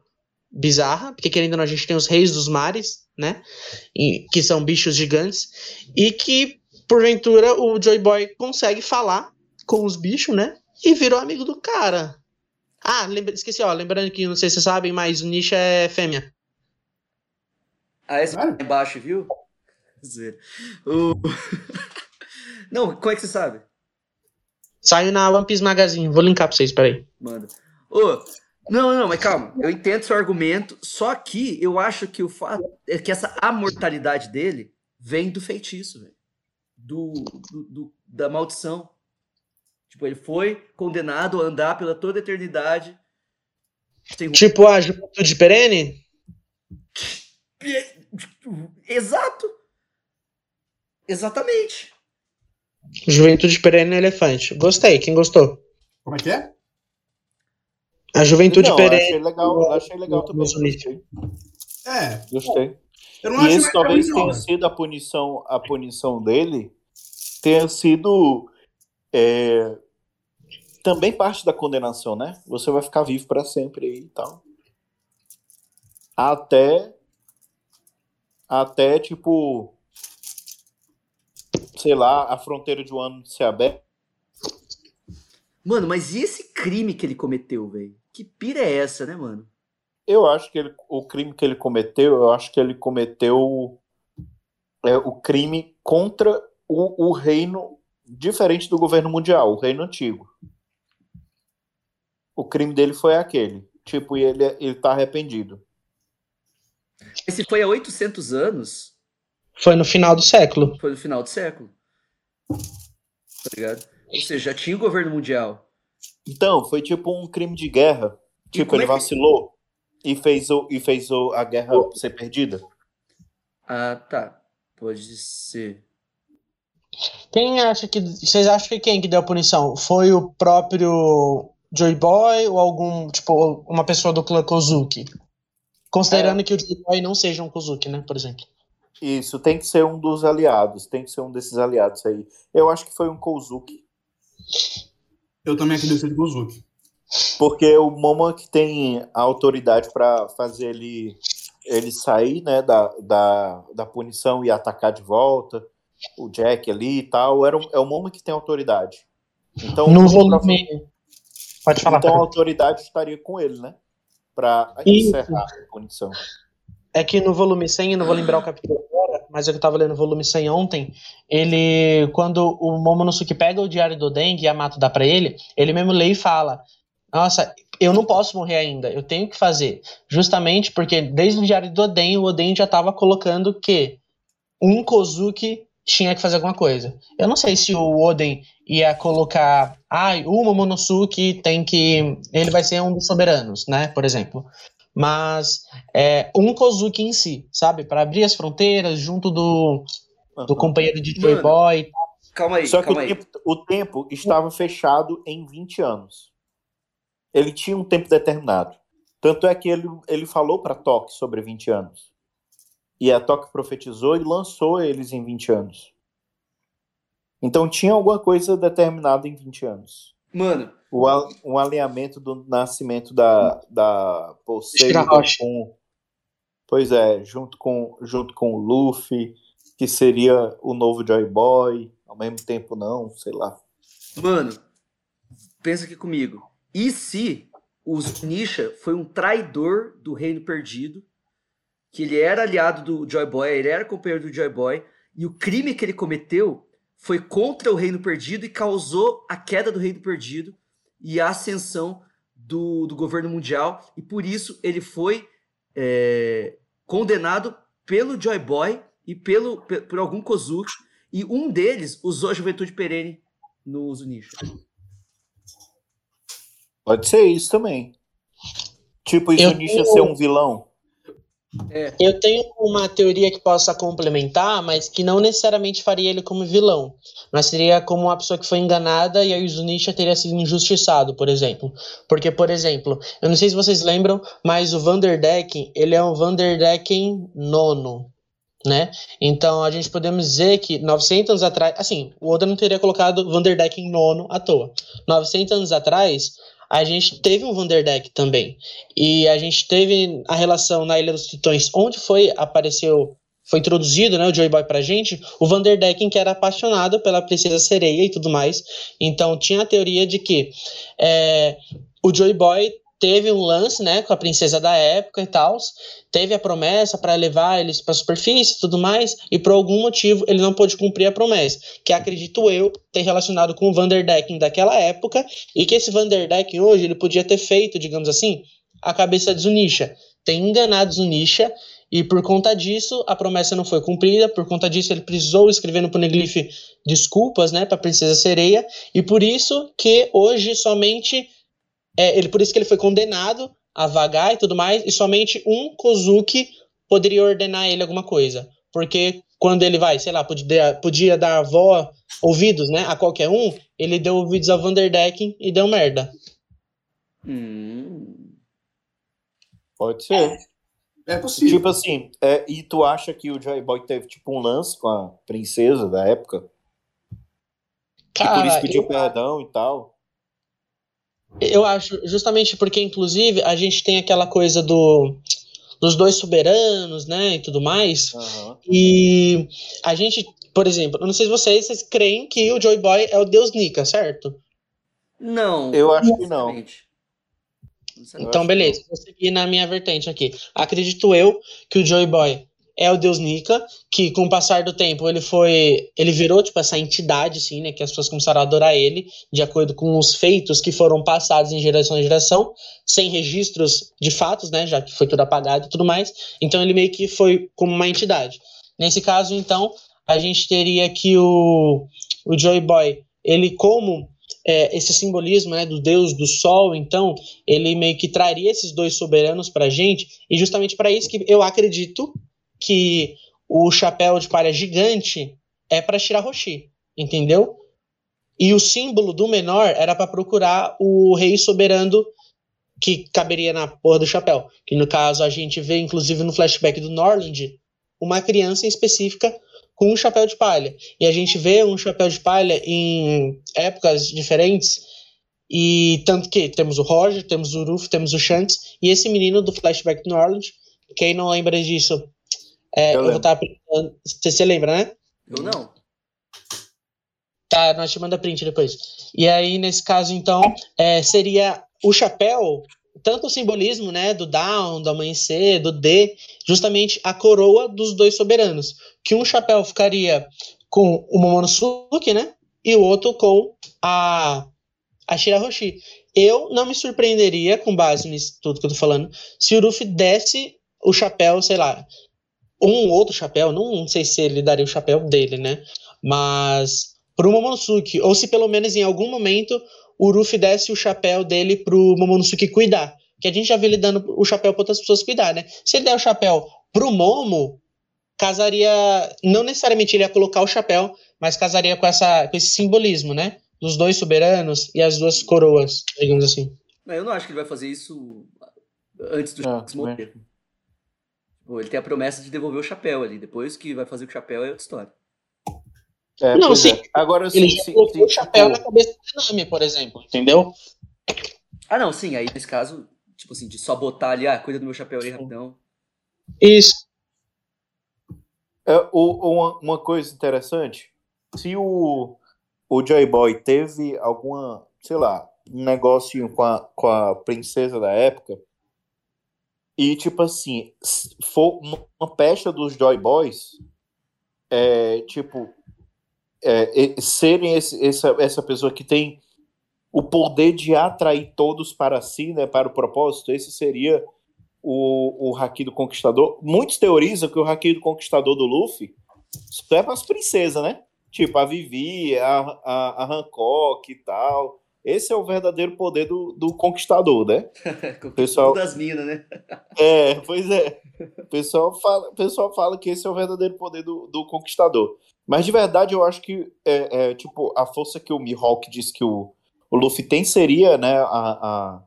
S3: bizarra, porque querendo ou não, a gente tem os reis dos mares, né? E- que são bichos gigantes, e que, porventura, o Joy Boy consegue falar com os bichos, né? E virou amigo do cara. Ah, lembra, esqueci, ó, lembrando que, não sei se vocês sabem, mas o Nisha é fêmea.
S2: Ah, esse aqui embaixo, viu? [laughs] Zoeira. O... [laughs] Não, como é que você sabe?
S3: Saiu na One Piece Magazine, vou linkar pra vocês, peraí.
S2: Manda. Ô, não, não, mas calma. Eu entendo seu argumento, só que eu acho que o fato é que essa amortalidade dele vem do feitiço, velho. Do, do- do- da maldição. Tipo, ele foi condenado a andar pela toda a eternidade. Sem
S3: Tipo a Juventude Perene?
S2: Exato! Exatamente.
S3: Juventude Perene é elefante. Gostei, quem gostou?
S6: Como é que é?
S3: A Juventude
S4: Não, eu
S3: Perene.
S4: achei legal, eu achei legal também. Gostei.
S6: É,
S4: gostei.
S6: eu não
S4: E
S6: acho
S4: esse talvez
S6: não,
S4: tenha
S6: né?
S4: sido a punição, a punição dele tenha sido é, também parte da condenação, né? Você vai ficar vivo para sempre aí e tal. Até até tipo sei lá, a fronteira de um ano ser aberta.
S2: Mano, mas e esse crime que ele cometeu, velho? Que pira é essa, né, mano?
S4: Eu acho que ele- o crime que ele cometeu, eu acho que ele cometeu é, o crime contra o, o reino diferente do governo mundial, o reino antigo. O crime dele foi aquele. Tipo, e ele, ele tá arrependido.
S2: Esse foi há 800 anos,
S3: Foi no final do século.
S2: foi no final do século. Tá ligado? Ou seja, já tinha o governo mundial.
S4: Então, foi tipo um crime de guerra. Tipo, ele
S2: é que-
S4: vacilou e fez, o, e fez o, a guerra ser perdida.
S2: Ah, tá. Pode ser.
S3: Quem acha que. Vocês acham que quem que deu a punição? Foi o próprio Joy Boy ou algum, tipo, uma pessoa do clã Kozuki? Considerando que o Joy Boy não seja um Kozuki, né, por exemplo.
S4: Isso, tem que ser um dos aliados. Tem que ser um desses aliados aí. Eu acho que foi um Kozuki.
S6: Eu também acredito de Kozuki.
S4: Porque o Momo que tem a autoridade para fazer ele, ele sair né, da, da, da punição e atacar de volta. O Jack ali e tal. Era é o Momo que tem autoridade. Então,
S3: no volume. Pode falar,
S4: Então a autoridade estaria com ele, né? Pra
S3: Isso.
S4: encerrar a punição.
S3: É que no volume 100, eu não vou lembrar o capítulo mas eu tava lendo o volume 100 ontem, ele, quando o Momonosuke pega o diário do Oden e Yamato dá pra ele, ele mesmo lê e fala, nossa, eu não posso morrer ainda, eu tenho que fazer. Justamente porque desde o diário do Oden, o Oden já tava colocando que um Kozuki tinha que fazer alguma coisa. Eu não sei se o Oden ia colocar, ai, o Momonosuke tem que, ele vai ser um dos soberanos, né, por exemplo. Mas é, um Kozuki em si, sabe? Para abrir as fronteiras junto do, do companheiro de Joy. Boy.
S2: Calma aí,
S4: Só que
S2: calma
S4: o
S2: aí.
S4: tempo, o tempo estava fechado em 20 anos. Ele tinha um tempo determinado. Tanto é que ele, ele falou para Toque sobre 20 anos. E a Toque profetizou e lançou eles em 20 anos. Então tinha alguma coisa determinada em 20 anos.
S2: Mano,
S4: O, um alinhamento do nascimento da, da Poseidon
S3: Shirahoshi.
S4: com. Pois é, junto com, junto com o Luffy, que seria o novo Joy Boy, ao mesmo tempo não, sei lá.
S2: mano, pensa aqui comigo. E se o Zunisha foi um traidor do Reino Perdido, que ele era aliado do Joy Boy, ele era companheiro do Joy Boy, e o crime que ele cometeu foi contra o Reino Perdido e causou a queda do Reino Perdido e a ascensão do, do governo mundial, e por isso ele foi é, condenado pelo Joy Boy e pelo, pe- por algum Kozuki, e um deles usou a juventude perene no Zunisha.
S4: Pode ser isso também. Tipo,
S3: Eu
S4: Isunisha
S3: tenho-
S4: ser um vilão.
S3: Eu tenho uma teoria que possa complementar, mas que não necessariamente faria ele como vilão. Mas seria como uma pessoa que foi enganada e aí o Zunisha teria sido injustiçado, por exemplo. Porque, por exemplo, eu não sei se vocês lembram, mas o Vanderdecken, ele é um Vanderdecken nono, né? Então a gente podemos dizer que 900 anos atrás, assim, o Oda não teria colocado Vanderdecken nono à toa. 900 anos atrás, a gente teve um Vanderdeck também. E a gente teve a relação na Ilha dos Tritões, onde foi apareceu, foi introduzido, né, o Joy Boy pra gente, o Vanderdecken que era apaixonado pela princesa sereia e tudo mais. Então tinha a teoria de que é, o Joy Boy teve um lance, né, com a princesa da época e tal, teve a promessa para levar eles para superfície e tudo mais, e por algum motivo ele não pôde cumprir a promessa, que acredito eu ter relacionado com o Vanderdecken daquela época, e que esse Vanderdecken hoje ele podia ter feito, digamos assim, a cabeça de Zunisha, ter enganado Zunisha, e por conta disso a promessa não foi cumprida, por conta disso ele precisou escrever no Poneglyph desculpas, né, para princesa sereia, e por isso que hoje somente é, ele por isso que ele foi condenado a vagar e tudo mais, e somente um Kozuki poderia ordenar ele alguma coisa. Porque quando ele vai, sei lá, podia, podia dar avó, ouvidos, né, a qualquer um, ele deu ouvidos a Vanderdecken e deu merda.
S2: Hum.
S4: Pode ser.
S6: É possível.
S4: Tipo assim, é, e tu acha que o Joy Boy teve tipo um lance com a princesa da época? e por isso
S3: Cara,
S4: pediu
S3: eu,
S4: perdão e tal?
S3: Eu acho, justamente porque, inclusive, a gente tem aquela coisa do dos dois soberanos, né, e tudo mais,
S4: Aham.
S3: e a gente, por exemplo, eu não sei se vocês, vocês creem que o Joy Boy é o deus Nika, certo?
S2: Não.
S4: Eu acho que não.
S3: Então, beleza, vou seguir na minha vertente aqui. Acredito eu que o Joy Boy é o Deus Nika, que com o passar do tempo ele foi. Ele virou, tipo, essa entidade, assim, né? Que as pessoas começaram a adorar ele, de acordo com os feitos que foram passados em geração em geração, sem registros de fatos, né? Já que foi tudo apagado e tudo mais. Então ele meio que foi como uma entidade. Nesse caso, então, a gente teria que o, o Joy Boy, ele como. é, esse simbolismo né, do deus do sol, então, ele meio que traria esses dois soberanos pra gente, e justamente para isso que eu acredito que o chapéu de palha gigante é para Shirahoshi, entendeu? E o símbolo do menor era para procurar o rei soberano que caberia na porra do chapéu. Que no caso a gente vê, inclusive no flashback do Norland, uma criança em específica com um chapéu de palha. E a gente vê um chapéu de palha em épocas diferentes. E tanto que temos o Roger, temos o Ruff, temos o Shanks, e esse menino do flashback do Norland, quem não lembra disso, é,
S4: Eu
S3: eu, vou estar apresentando. Você, você lembra, né?
S2: Eu não.
S3: Tá, nós te manda print depois. E aí, nesse caso, então, é, seria o chapéu, tanto o simbolismo, né, do down, do amanhecer, do D, justamente a coroa dos dois soberanos. Que um chapéu ficaria com o Momonosuke, né, e o outro com a, a Shirahoshi. Eu não me surpreenderia, com base nisso tudo que eu tô falando, se o Ruffy desse o chapéu, sei lá, um outro chapéu, não, não sei se ele daria o chapéu dele, né, mas pro Momonosuke, ou se pelo menos em algum momento o Ruffy desse o chapéu dele pro Momonosuke cuidar, que a gente já vê ele dando o chapéu para outras pessoas cuidar, né? Se ele der o chapéu pro Momo, casaria. Não necessariamente ele ia colocar o chapéu, mas casaria com, essa, com esse simbolismo, né? Dos dois soberanos e as duas coroas, digamos assim.
S2: Eu não acho que ele vai fazer isso antes do
S4: Ah,
S2: Shanks morrer. Ele tem a promessa de devolver o chapéu ali. Depois que vai fazer com o chapéu é outra história.
S4: É,
S3: Não, sim.
S4: é. Agora sim,
S3: Ele
S4: sim,
S3: colocou
S4: sim,
S3: o chapéu
S4: tipo,
S3: na cabeça do Nami, por exemplo, entendeu?
S2: Ah, não, sim. Aí nesse caso, tipo assim, de só botar ali, ah, cuida do meu chapéu aí rapidão.
S3: Isso.
S4: É, o- uma, uma coisa interessante, se o, o Joy Boy teve alguma, sei lá, um negocinho com a, com a princesa da época, e tipo assim, for uma- pecha dos Joy Boys, é, tipo, é, serem esse- essa, essa pessoa que tem o poder de atrair todos para si, né, para o propósito, esse seria o, o Haki do Conquistador. Muitos teorizam que o Haki do Conquistador do Luffy é para as princesas, né? Tipo, a Vivi, a, a, a Hancock e tal. Esse é o verdadeiro poder do, do Conquistador, né? [laughs]
S2: Com
S4: Pessoal-
S2: das minas, né? [laughs]
S4: É, pois é. O pessoal fala, o pessoal fala que esse é o verdadeiro poder do, do Conquistador. Mas de verdade eu acho que é, é, tipo, a força que o Mihawk diz que o, o Luffy tem seria, né, a, a-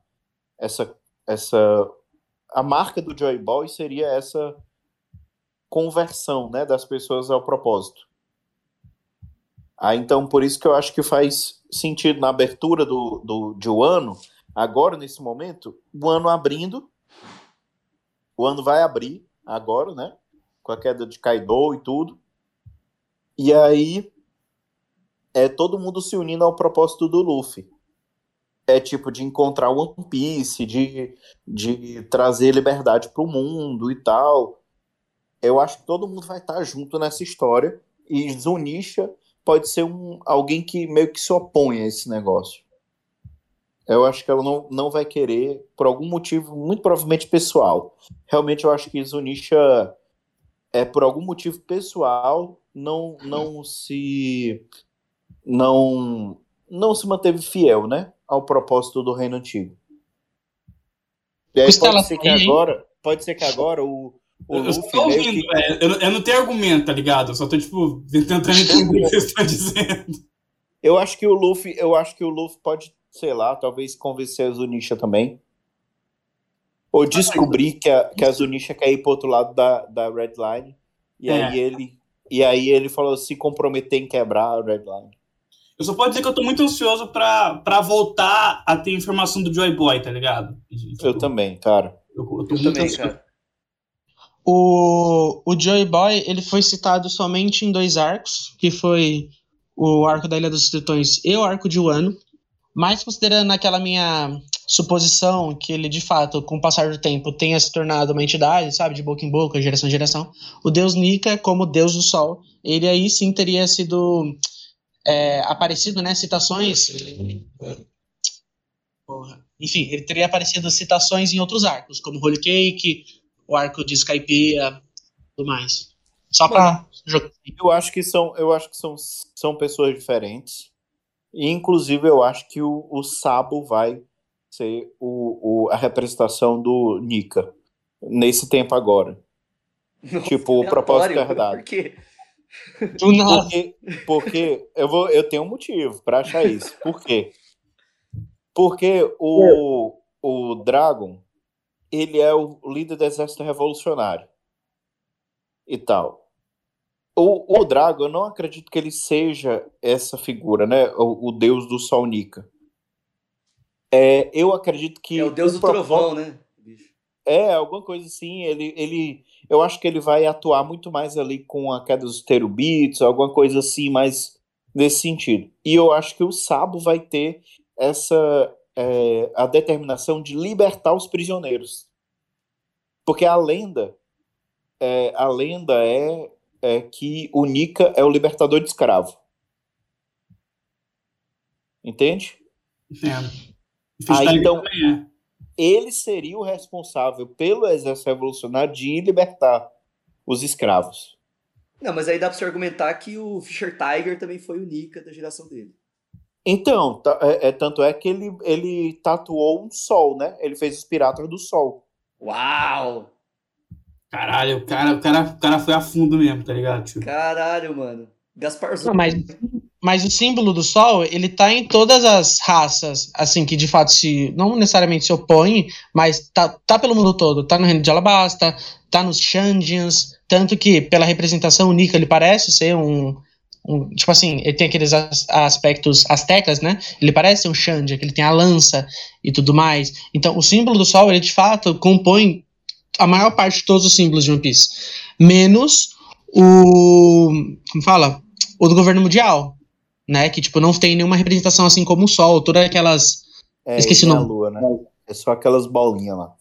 S4: essa, essa a marca do Joy Boy seria essa conversão, né, das pessoas ao propósito. Ah, então por isso que eu acho que faz sentido na abertura do, do, de um ano, agora nesse momento, o ano abrindo o ano vai abrir agora, né? Com a queda de Kaido e tudo. E aí é todo mundo se unindo ao propósito do Luffy. É tipo de encontrar o One Piece, de, de trazer liberdade para o mundo e tal. Eu acho que todo mundo vai estar junto nessa história. E Zunisha pode ser um, alguém que meio que se opõe a esse negócio. Eu acho que ela não, não vai querer, por algum motivo, muito provavelmente pessoal. Realmente eu acho que Zunisha, é, por algum motivo pessoal, não, não se. Não, não se manteve fiel, né? Ao propósito do Reino Antigo. E aí pode ser que agora. Pode ser que agora o, o
S6: Eu, eu só ouvindo,
S4: que-
S6: velho. Eu, não- eu não tenho argumento, tá ligado? Eu só tô, tipo, tentando entender o que vocês estão dizendo.
S4: Eu acho que o Luffy, eu acho que o Luffy pode, sei lá, talvez convencer a Zunisha também. Ou descobrir que a, que a Zunisha quer ir pro outro lado da, da Red Line. E
S6: É.
S4: aí ele. E aí ele falou se comprometer em quebrar a Red Line.
S6: Eu só posso dizer que eu tô muito ansioso pra, pra voltar a ter informação do Joy Boy, tá ligado? Tipo,
S4: Eu também, cara.
S6: Eu, eu tô
S2: Eu
S6: muito
S2: também,
S6: ansioso.
S2: cara.
S3: O, o Joy Boy, ele foi citado somente em dois arcos, que foi o arco da Ilha dos Tritões e o arco de Wano. Mas considerando aquela minha suposição que ele, de fato, com o passar do tempo, tenha se tornado uma entidade, sabe, de boca em boca, geração em geração, o deus Nika, como deus do sol, ele aí sim teria sido é, aparecido, né, citações... Porra. Enfim, ele teria aparecido citações em outros arcos, como Holy Cake, o arco de Skypiea, tudo mais. Só pra jogar.
S4: Eu acho que são, eu acho que são, são pessoas diferentes. E, inclusive, eu acho que o, o Sabo vai ser o, o, a representação do Nika nesse tempo agora.
S2: Nossa,
S4: Tipo, o propósito herdado.
S2: Por quê?
S3: Do nada.
S4: Porque, porque eu, vou, eu tenho um motivo pra achar isso. Por quê? Porque o, o Dragon, ele é o líder do exército revolucionário. E tal. O, o Dragon, eu não acredito que ele seja essa figura, né? O, o deus do Sol Nika. É, eu acredito que.
S2: É o deus do
S4: propó-
S2: trovão, né?
S4: é, alguma coisa assim. Ele, ele, eu acho que ele vai atuar muito mais ali com a queda dos terubitos, alguma coisa assim, mais nesse sentido. E eu acho que o Sabo vai ter essa é, a determinação de libertar os prisioneiros, porque a lenda, é, a lenda é, é que o Nika é o libertador de escravo. Entende?
S6: É.
S4: Ah, então-
S6: é.
S4: ele seria o responsável pelo exército revolucionário de ir libertar os escravos.
S2: Não, mas aí dá pra você argumentar que o Fischer Tiger também foi o Nika da geração dele.
S4: Então, é, é- tanto é que ele, ele tatuou um sol, né? Ele fez os piratas do sol.
S2: Uau!
S6: Caralho, o cara, o, cara, o cara foi a fundo mesmo, tá ligado, tio?
S2: Caralho, mano. Gasparzão.
S3: Mas, mas o símbolo do sol, ele tá em todas as raças, assim, que de fato se. Não necessariamente se opõem, mas tá, tá pelo mundo todo. Tá no Reino de Alabasta, tá nos Shandians, tanto que pela representação o Nika ele parece ser um. Um- tipo assim, ele tem aqueles as- aspectos astecas, né? Ele parece um Shandia, que ele tem a lança e tudo mais. Então, o símbolo do sol, ele de fato compõe a maior parte de todos os símbolos de One Piece. Menos o. Como fala? O do governo mundial. Né? Que, tipo, não tem nenhuma representação assim como o Sol, todas aquelas.
S4: É,
S3: Esqueci o nome.
S4: lua, né? É só aquelas bolinhas lá.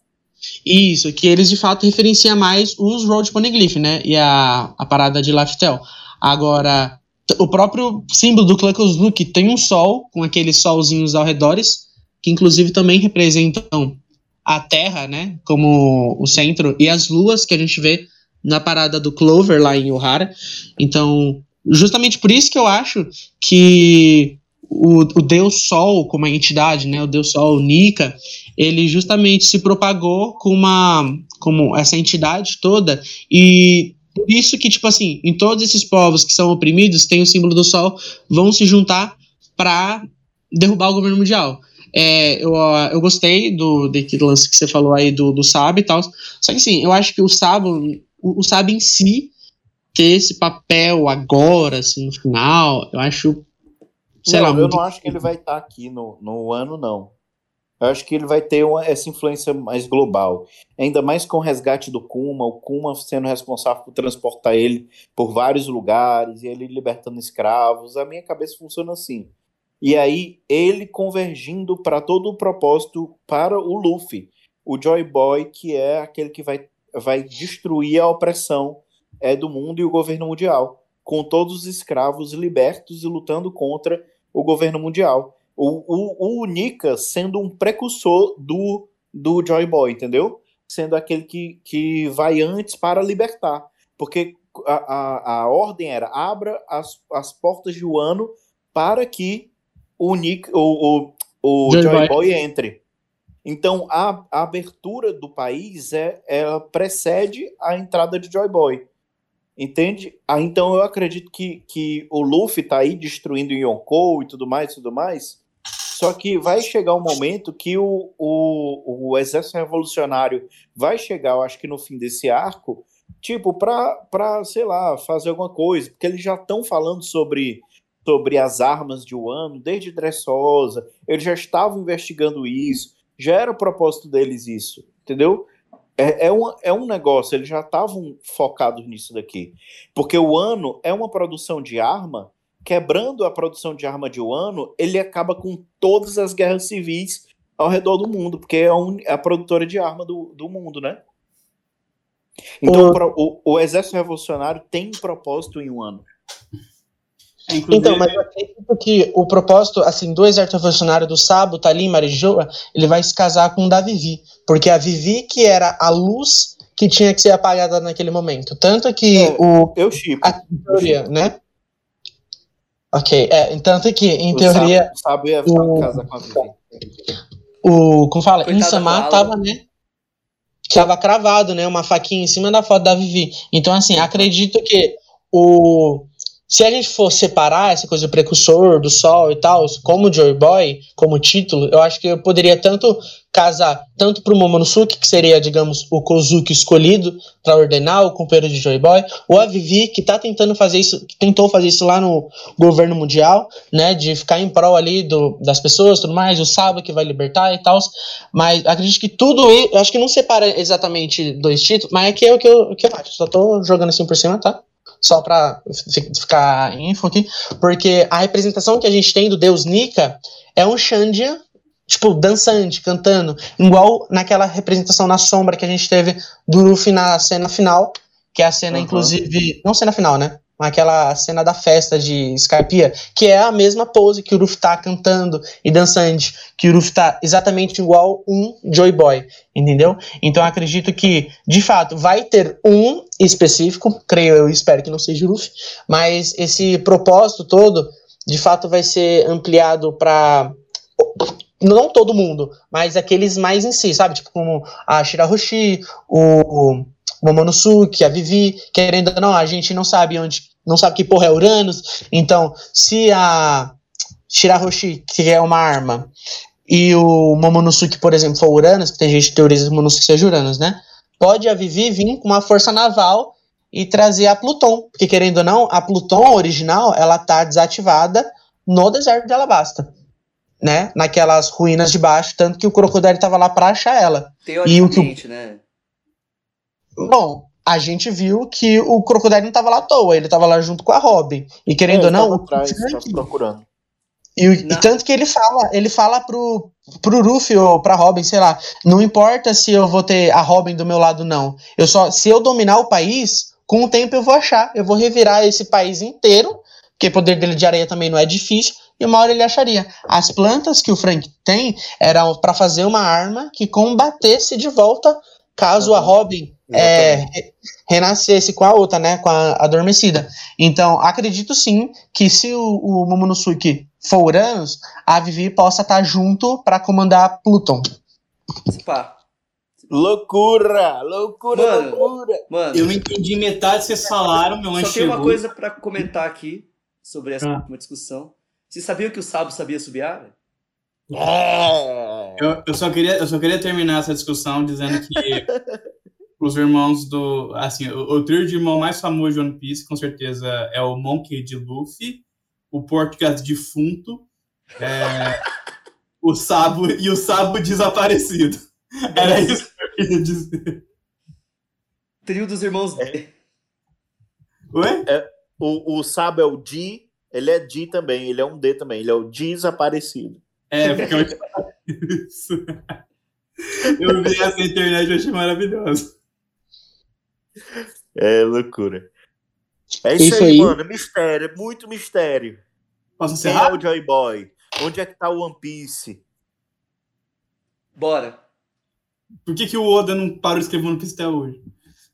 S3: Isso, que eles de fato referenciam mais os Road Poneglyph, né? E a, a parada de Laftel. Agora, o próprio símbolo do Look tem um sol, com aqueles solzinhos ao redores, que inclusive também representam a Terra, né? Como o centro, e as luas que a gente vê na parada do Clover lá em Ohara. Então, justamente por isso que eu acho que o, o Deus Sol, como a entidade, né? O Deus Sol, Nika, ele justamente se propagou com uma como essa entidade toda e por isso que tipo assim em todos esses povos que são oprimidos tem o símbolo do sol vão se juntar para derrubar o governo mundial. É, eu, eu gostei do daquele lance que você falou aí do, do Sab e tal. Só que assim eu acho que o Sabo o, o Sab em si ter esse papel agora assim no final eu acho sei
S4: não,
S3: lá
S4: eu não acho que ele vai estar aqui no, no ano, não. Eu acho que ele vai ter uma- essa influência mais global. Ainda mais com o resgate do Kuma, o Kuma sendo responsável por transportar ele por vários lugares e ele libertando escravos. A minha cabeça funciona assim. E aí, ele convergindo para todo o propósito para o Luffy, o Joy Boy, que é aquele que vai, vai destruir a opressão é, do mundo e o governo mundial, com todos os escravos libertos e lutando contra o governo mundial. O, o, o Nika sendo um precursor do, do Joy Boy, entendeu? Sendo aquele que, que vai antes para libertar. Porque a, a, a ordem era abra as, as portas de Wano para que o, Nick, o, o, o
S3: Joy
S4: Joy
S3: Boy.
S4: Boy entre. Então a, a abertura do país é, ela precede a entrada de Joy Boy. Entende? Ah, então eu acredito que, que o Luffy tá aí destruindo Yonkou e tudo mais, tudo mais. Só que vai chegar um momento que o, o, o exército revolucionário vai chegar, eu acho que no fim desse arco, tipo, pra sei lá, fazer alguma coisa. Porque eles já estão falando sobre, sobre as armas de Wano desde Dressosa. Eles já estavam investigando isso. Já era o propósito deles isso, entendeu? É, é, um, é um negócio, eles já estavam focados nisso daqui. Porque o ano é uma produção de arma, quebrando a produção de arma de Wano, ele acaba com todas as guerras civis ao redor do mundo, porque é, um- é a produtora de arma do, do mundo, né? Então
S3: O-
S4: o, exército revolucionário tem um propósito em Wano.
S6: É, inclusive,
S3: Então, mas eu acredito que o propósito, assim, do exército revolucionário do Sabo, Talim, Marijoa, ele vai se casar com o da Vivi. Porque a Vivi que era a luz que tinha que ser apagada naquele momento. Tanto que
S4: É.
S3: o...
S4: Eu chipo.
S3: A teoria, né? Ok, é, tanto que, em
S4: O
S3: teoria,
S4: Sabo, Sabo ia
S3: o-
S4: casar com a Vivi.
S3: o... Como fala?
S2: Coitada
S3: Insama
S2: da
S3: tava, né? Tava cravado, né? Uma faquinha em cima da foto da Vivi. Então, assim, acredito que o... Se a gente for separar essa coisa do precursor, do sol e tal, como Joy Boy, como título, eu acho que eu poderia tanto casar tanto pro Momonosuke, que seria, digamos, o Kozuki escolhido para ordenar o companheiro de Joy Boy, ou a Vivi, que tá tentando fazer isso, que tentou fazer isso lá no governo mundial, né, de ficar em prol ali do, das pessoas, tudo mais, o Sabo que vai libertar e tal, mas acredito que tudo eu acho que não separa exatamente dois títulos, mas é que é o que eu, o que eu acho, só tô jogando assim por cima, tá? Só pra fi- ficar info aqui, porque a representação que a gente tem do deus Nika é um Shandia, tipo, dançante, cantando, igual naquela representação na sombra que a gente teve do Luffy na cena final, que é a cena,
S4: Aham.
S3: inclusive, não cena final, né? Aquela cena da festa de Scarpia, que é a mesma pose que o Luffy tá cantando e dançante, que o Luffy tá exatamente igual um Joy Boy, entendeu? Então acredito que, de fato, vai ter um específico, creio eu, espero que não seja o Luffy, mas esse propósito todo de fato vai ser ampliado para não todo mundo, mas aqueles mais em si, sabe? Tipo como a Shirahoshi, o Momonosuke, a Vivi, querendo ou não, a gente não sabe onde, não sabe que porra é Uranus. Então, se a Shirahoshi, que é uma arma, e o Momonosuke, por exemplo, for Uranus, que tem gente que teoriza que o Momonosuke seja Uranus, né? Pode a Vivi vir com uma força naval e trazer a Pluton, porque querendo ou não, a Pluton original, ela tá desativada no deserto de Alabasta, né? Naquelas ruínas de baixo, tanto que o Crocodile tava lá pra achar ela. E o que
S2: Teoricamente, né?
S3: Bom, a gente viu que o Crocodile não tava lá à toa, ele tava lá junto com a Robin. E querendo
S4: É,
S3: ou não,
S4: atrás,
S3: Frank-
S4: tava procurando.
S3: E, o- e tanto que ele fala, ele fala pro, pro Ruffy ou pra Robin, sei lá, não importa se eu vou ter a Robin do meu lado, não. Eu só, se eu dominar o país, com o tempo eu vou achar, eu vou revirar esse país inteiro, porque o poder dele de areia também não é difícil, e uma hora ele acharia. As plantas que o Frank tem eram pra fazer uma arma que combatesse de volta caso a. Robin é, re- renascesse com a outra, né, com a adormecida. Então, acredito sim que se o, o Momonosuke for Uranus, a Vivi possa estar junto para comandar Pluton.
S2: Se pá.
S4: Loucura! Loucura,
S2: Mano,
S4: loucura!
S2: Mano,
S6: Eu não entendi metade que vocês falaram, meu lanche
S2: só tem uma coisa pra comentar aqui sobre essa
S6: Ah.
S2: última discussão. Vocês sabiam que o Sabo sabia subiar?
S4: É.
S6: Eu, eu só queria, eu só queria terminar essa discussão dizendo que [laughs] os irmãos do. Assim, o, o trio de irmão mais famoso de One Piece, com certeza, é o Monkey de Luffy, o Português defunto, é, [laughs] o Sabo e o Sabo desaparecido. Era isso que eu queria dizer.
S2: Trio dos irmãos D.
S6: Oi?
S4: O, o Sabo é o D, ele é D também, ele é um D também, ele é o desaparecido.
S6: É, porque eu. [laughs] Isso. Eu vi essa internet e achei maravilhoso.
S4: É loucura. É isso,
S3: Isso
S4: aí,
S3: aí.
S4: mano. Mistério, muito mistério.
S6: Posso
S4: Quem é
S6: encerrar?
S4: o Joy Boy? Onde é que tá o One Piece?
S2: Bora.
S6: Por que, que o Oda não parou de escrever One Piece até hoje?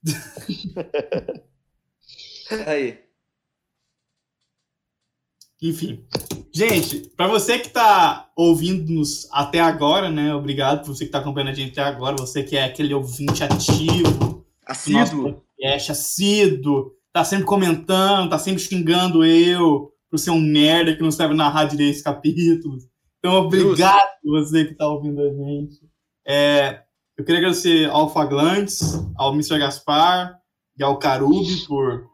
S6: [laughs]
S2: Aí.
S6: Enfim. Gente, pra você que tá ouvindo-nos até agora, né? Obrigado por você que tá acompanhando a gente até agora. Você que é aquele ouvinte ativo,
S2: Assíduo.
S6: podcast, assíduo, tá sempre comentando, tá sempre xingando eu por ser um merda que não sabe narrar direito esse capítulo. Então, obrigado você que tá ouvindo a gente. É, eu queria agradecer ao Faglantes, ao Mr. Gaspar e ao Carubi por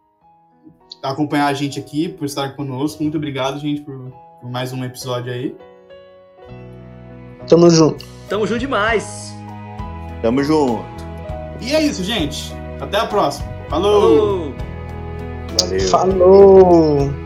S6: acompanhar a gente aqui, por estar conosco. Muito obrigado, gente, por, por mais um episódio aí.
S3: Tamo junto.
S2: Tamo junto demais.
S4: Tamo junto.
S6: E é isso, gente. Até a próxima. Falou!
S2: Falou.
S4: Valeu.
S3: Falou!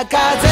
S7: 風